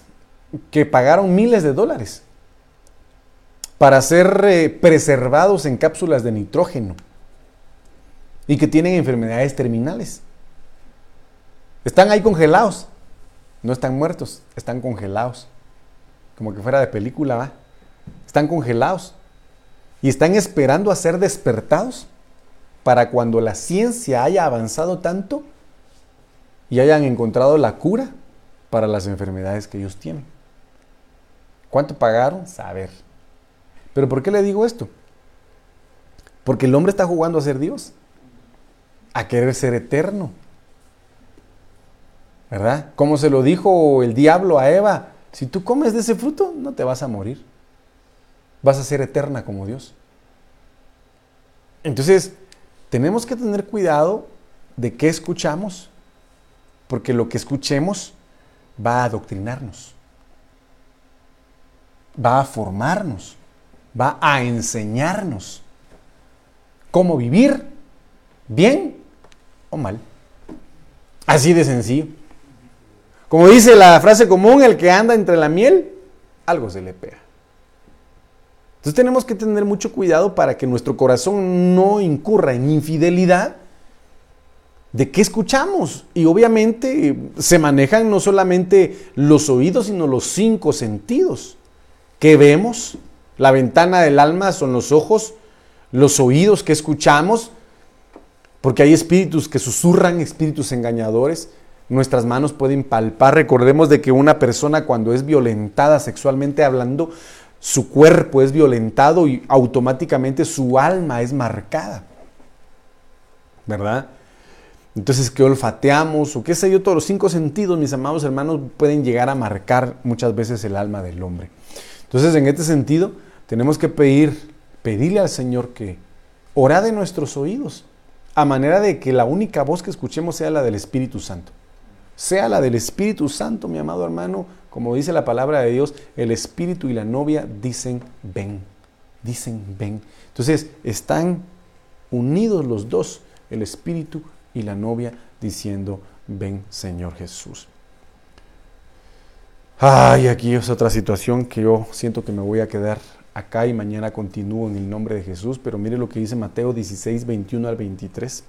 que pagaron miles de dólares para ser eh, preservados en cápsulas de nitrógeno y que tienen enfermedades terminales. Están ahí congelados, no están muertos, están congelados, como que fuera de película, ¿va? Están congelados y están esperando a ser despertados para cuando la ciencia haya avanzado tanto y hayan encontrado la cura para las enfermedades que ellos tienen. ¿Cuánto pagaron? Saber. ¿Pero por qué le digo esto? Porque el hombre está jugando a ser Dios, a querer ser eterno. ¿Verdad? Como se lo dijo el diablo a Eva, si tú comes de ese fruto, no te vas a morir. Vas a ser eterna como Dios. Entonces, tenemos que tener cuidado de qué escuchamos, porque lo que escuchemos va a adoctrinarnos, va a formarnos, va a enseñarnos cómo vivir bien o mal. Así de sencillo. Como dice la frase común, el que anda entre la miel, algo se le pega. Entonces tenemos que tener mucho cuidado para que nuestro corazón no incurra en infidelidad de qué escuchamos. Y obviamente se manejan no solamente los oídos, sino los cinco sentidos. ¿Qué vemos? La ventana del alma son los ojos, los oídos que escuchamos, porque hay espíritus que susurran, espíritus engañadores. Nuestras manos pueden palpar. Recordemos de que una persona cuando es violentada sexualmente hablando, su cuerpo es violentado y automáticamente su alma es marcada. ¿Verdad? Entonces, que olfateamos o qué sé yo, todos los cinco sentidos, mis amados hermanos, pueden llegar a marcar muchas veces el alma del hombre. Entonces, en este sentido, tenemos que pedir, pedirle al Señor que ora de nuestros oídos, a manera de que la única voz que escuchemos sea la del Espíritu Santo. Sea la del Espíritu Santo, mi amado hermano, como dice la palabra de Dios, el Espíritu y la novia dicen ven, dicen ven. Entonces, están unidos los dos, el Espíritu y la novia diciendo, ven Señor Jesús. Ay, aquí es otra situación que yo siento que me voy a quedar acá y mañana continúo en el nombre de Jesús, pero mire lo que dice Mateo 16, 21 al 23.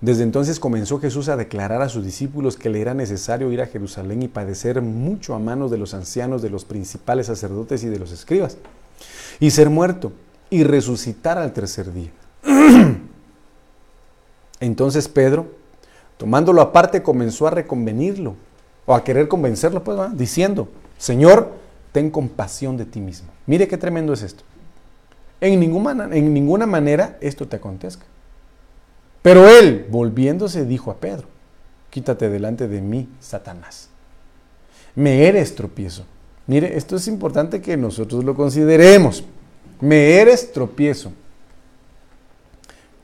Desde entonces comenzó Jesús a declarar a sus discípulos que le era necesario ir a Jerusalén y padecer mucho a manos de los ancianos, de los principales sacerdotes y de los escribas, y ser muerto y resucitar al tercer día. Entonces Pedro, tomándolo aparte, comenzó a reconvenirlo, o a querer convencerlo, pues, diciendo, Señor, ten compasión de ti mismo. Mire qué tremendo es esto. En ninguna, en ninguna manera esto te acontezca. Pero él, volviéndose, dijo a Pedro, quítate delante de mí, Satanás. Me eres tropiezo. Mire, esto es importante que nosotros lo consideremos. Me eres tropiezo.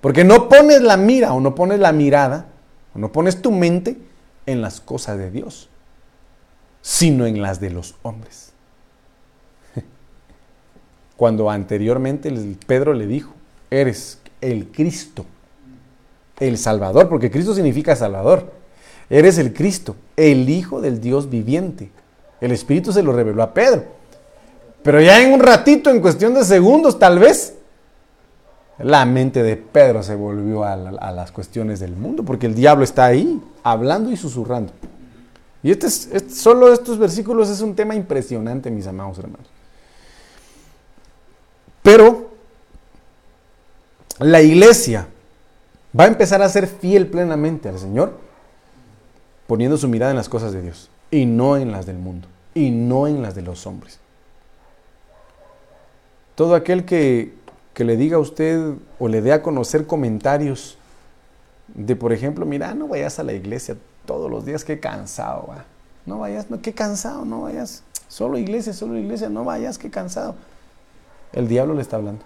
Porque no pones la mira o no pones la mirada o no pones tu mente en las cosas de Dios, sino en las de los hombres. Cuando anteriormente Pedro le dijo, eres el Cristo, el Salvador, porque Cristo significa Salvador. Eres el Cristo, el Hijo del Dios viviente. El Espíritu se lo reveló a Pedro. Pero ya en un ratito, en cuestión de segundos tal vez, la mente de Pedro se volvió a, las cuestiones del mundo, porque el diablo está ahí, hablando y susurrando. Y este, es, solo estos versículos es un tema impresionante, mis amados hermanos. Pero la iglesia va a empezar a ser fiel plenamente al Señor, poniendo su mirada en las cosas de Dios, y no en las del mundo, y no en las de los hombres. Todo aquel que que le diga a usted o le dé a conocer comentarios de, por ejemplo, mira, no vayas a la iglesia todos los días, qué cansado. No vayas, no, qué cansado, no vayas. Solo iglesia, solo iglesia, no vayas, qué cansado. El diablo le está hablando.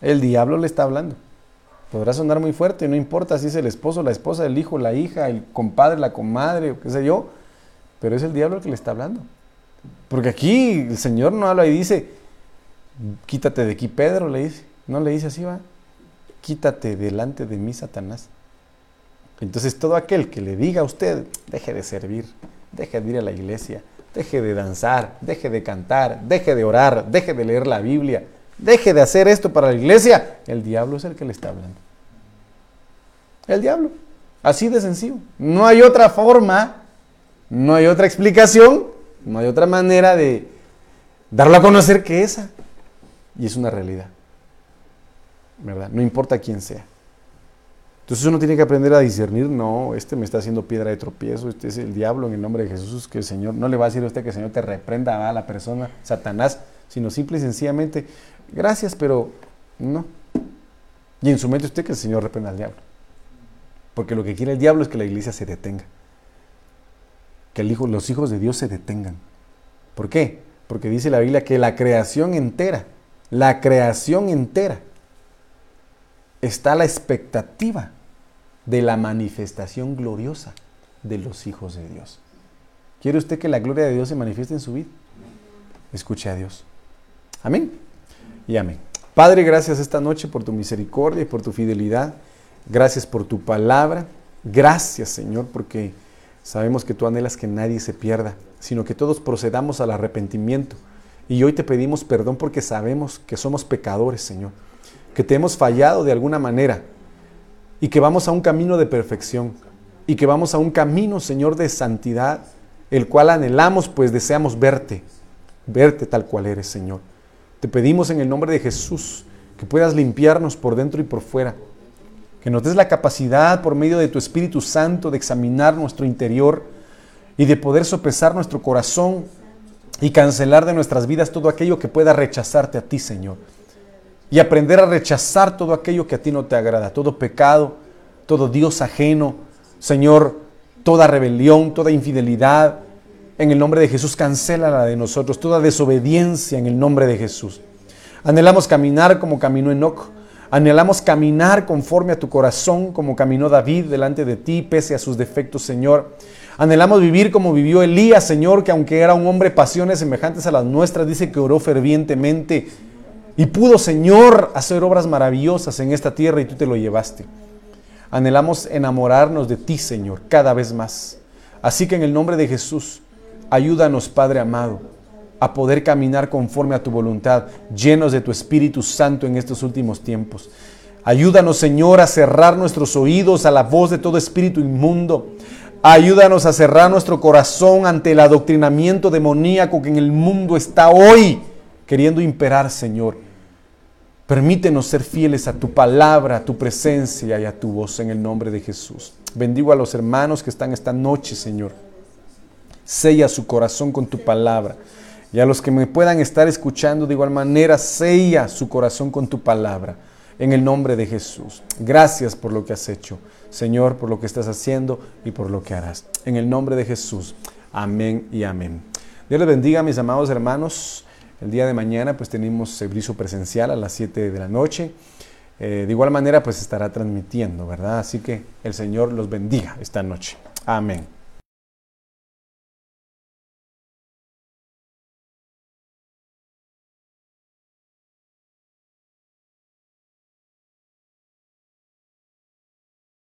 El diablo le está hablando. Podrá sonar muy fuerte, no importa si es el esposo, la esposa, el hijo, la hija, el compadre, la comadre, o qué sé yo, pero es el diablo el que le está hablando. Porque aquí el Señor no habla y dice, Quítate de aquí, Pedro, le dice. No le dice así, va. Quítate delante de mí, Satanás. Entonces todo aquel que le diga a usted, deje de servir, deje de ir a la iglesia, deje de danzar, deje de cantar, deje de orar, deje de leer la Biblia, deje de hacer esto para la iglesia, el diablo es el que le está hablando. El diablo. Así de sencillo. No hay otra forma, no hay otra explicación, no hay otra manera de darlo a conocer que esa. Y es una realidad. ¿Verdad? No importa quién sea. Entonces uno tiene que aprender a discernir, no, este me está haciendo piedra de tropiezo, este es el diablo en el nombre de Jesús, que el Señor no le va a decir a usted que el Señor te reprenda a la persona, Satanás, sino simple y sencillamente, gracias, pero no. Y en su mente usted que el Señor reprenda al diablo. Porque lo que quiere el diablo es que la iglesia se detenga. Que el hijo, los hijos de Dios se detengan. ¿Por qué? Porque dice la Biblia que la creación entera, la creación entera, está a la expectativa de la manifestación gloriosa de los hijos de Dios. ¿Quiere usted que la gloria de Dios se manifieste en su vida? Escuche a Dios. Amén. Y amén. Padre, gracias esta noche por tu misericordia y por tu fidelidad. Gracias por tu palabra. Gracias, Señor, porque sabemos que tú anhelas que nadie se pierda, sino que todos procedamos al arrepentimiento. Y hoy te pedimos perdón porque sabemos que somos pecadores, Señor, que te hemos fallado de alguna manera y que vamos a un camino de perfección y que vamos a un camino, Señor, de santidad, el cual anhelamos, pues deseamos verte, verte tal cual eres, Señor. Te pedimos en el nombre de Jesús que puedas limpiarnos por dentro y por fuera, que nos des la capacidad por medio de tu Espíritu Santo de examinar nuestro interior y de poder sopesar nuestro corazón y cancelar de nuestras vidas todo aquello que pueda rechazarte a ti, Señor y aprender a rechazar todo aquello que a ti no te agrada, todo pecado, todo Dios ajeno, Señor, toda rebelión, toda infidelidad. En el nombre de Jesús, cancela la de nosotros, toda desobediencia en el nombre de Jesús. Anhelamos caminar como caminó Enoch. Anhelamos caminar conforme a tu corazón, como caminó David delante de ti, pese a sus defectos, Señor. Anhelamos vivir como vivió Elías, Señor, que aunque era un hombre pasiones semejantes a las nuestras, dice que oró fervientemente y pudo, Señor, hacer obras maravillosas en esta tierra y tú te lo llevaste. Anhelamos enamorarnos de ti, Señor, cada vez más. Así que en el nombre de Jesús, ayúdanos, Padre amado, a poder caminar conforme a tu voluntad, llenos de tu Espíritu Santo en estos últimos tiempos. Ayúdanos, Señor, a cerrar nuestros oídos a la voz de todo espíritu inmundo. Ayúdanos a cerrar nuestro corazón ante el adoctrinamiento demoníaco que en el mundo está hoy queriendo imperar, Señor. Permítenos ser fieles a tu palabra, a tu presencia y a tu voz en el nombre de Jesús. Bendigo a los hermanos que están esta noche, Señor. Sella su corazón con tu palabra. Y a los que me puedan estar escuchando de igual manera, sella su corazón con tu palabra. En el nombre de Jesús. Gracias por lo que has hecho, Señor, por lo que estás haciendo y por lo que harás. En el nombre de Jesús. Amén y amén. Dios les bendiga, mis amados hermanos. El día de mañana pues tenemos servicio presencial a las 7 de la noche. Eh, de igual manera pues estará transmitiendo, ¿verdad? Así que el Señor los bendiga esta noche. Amén.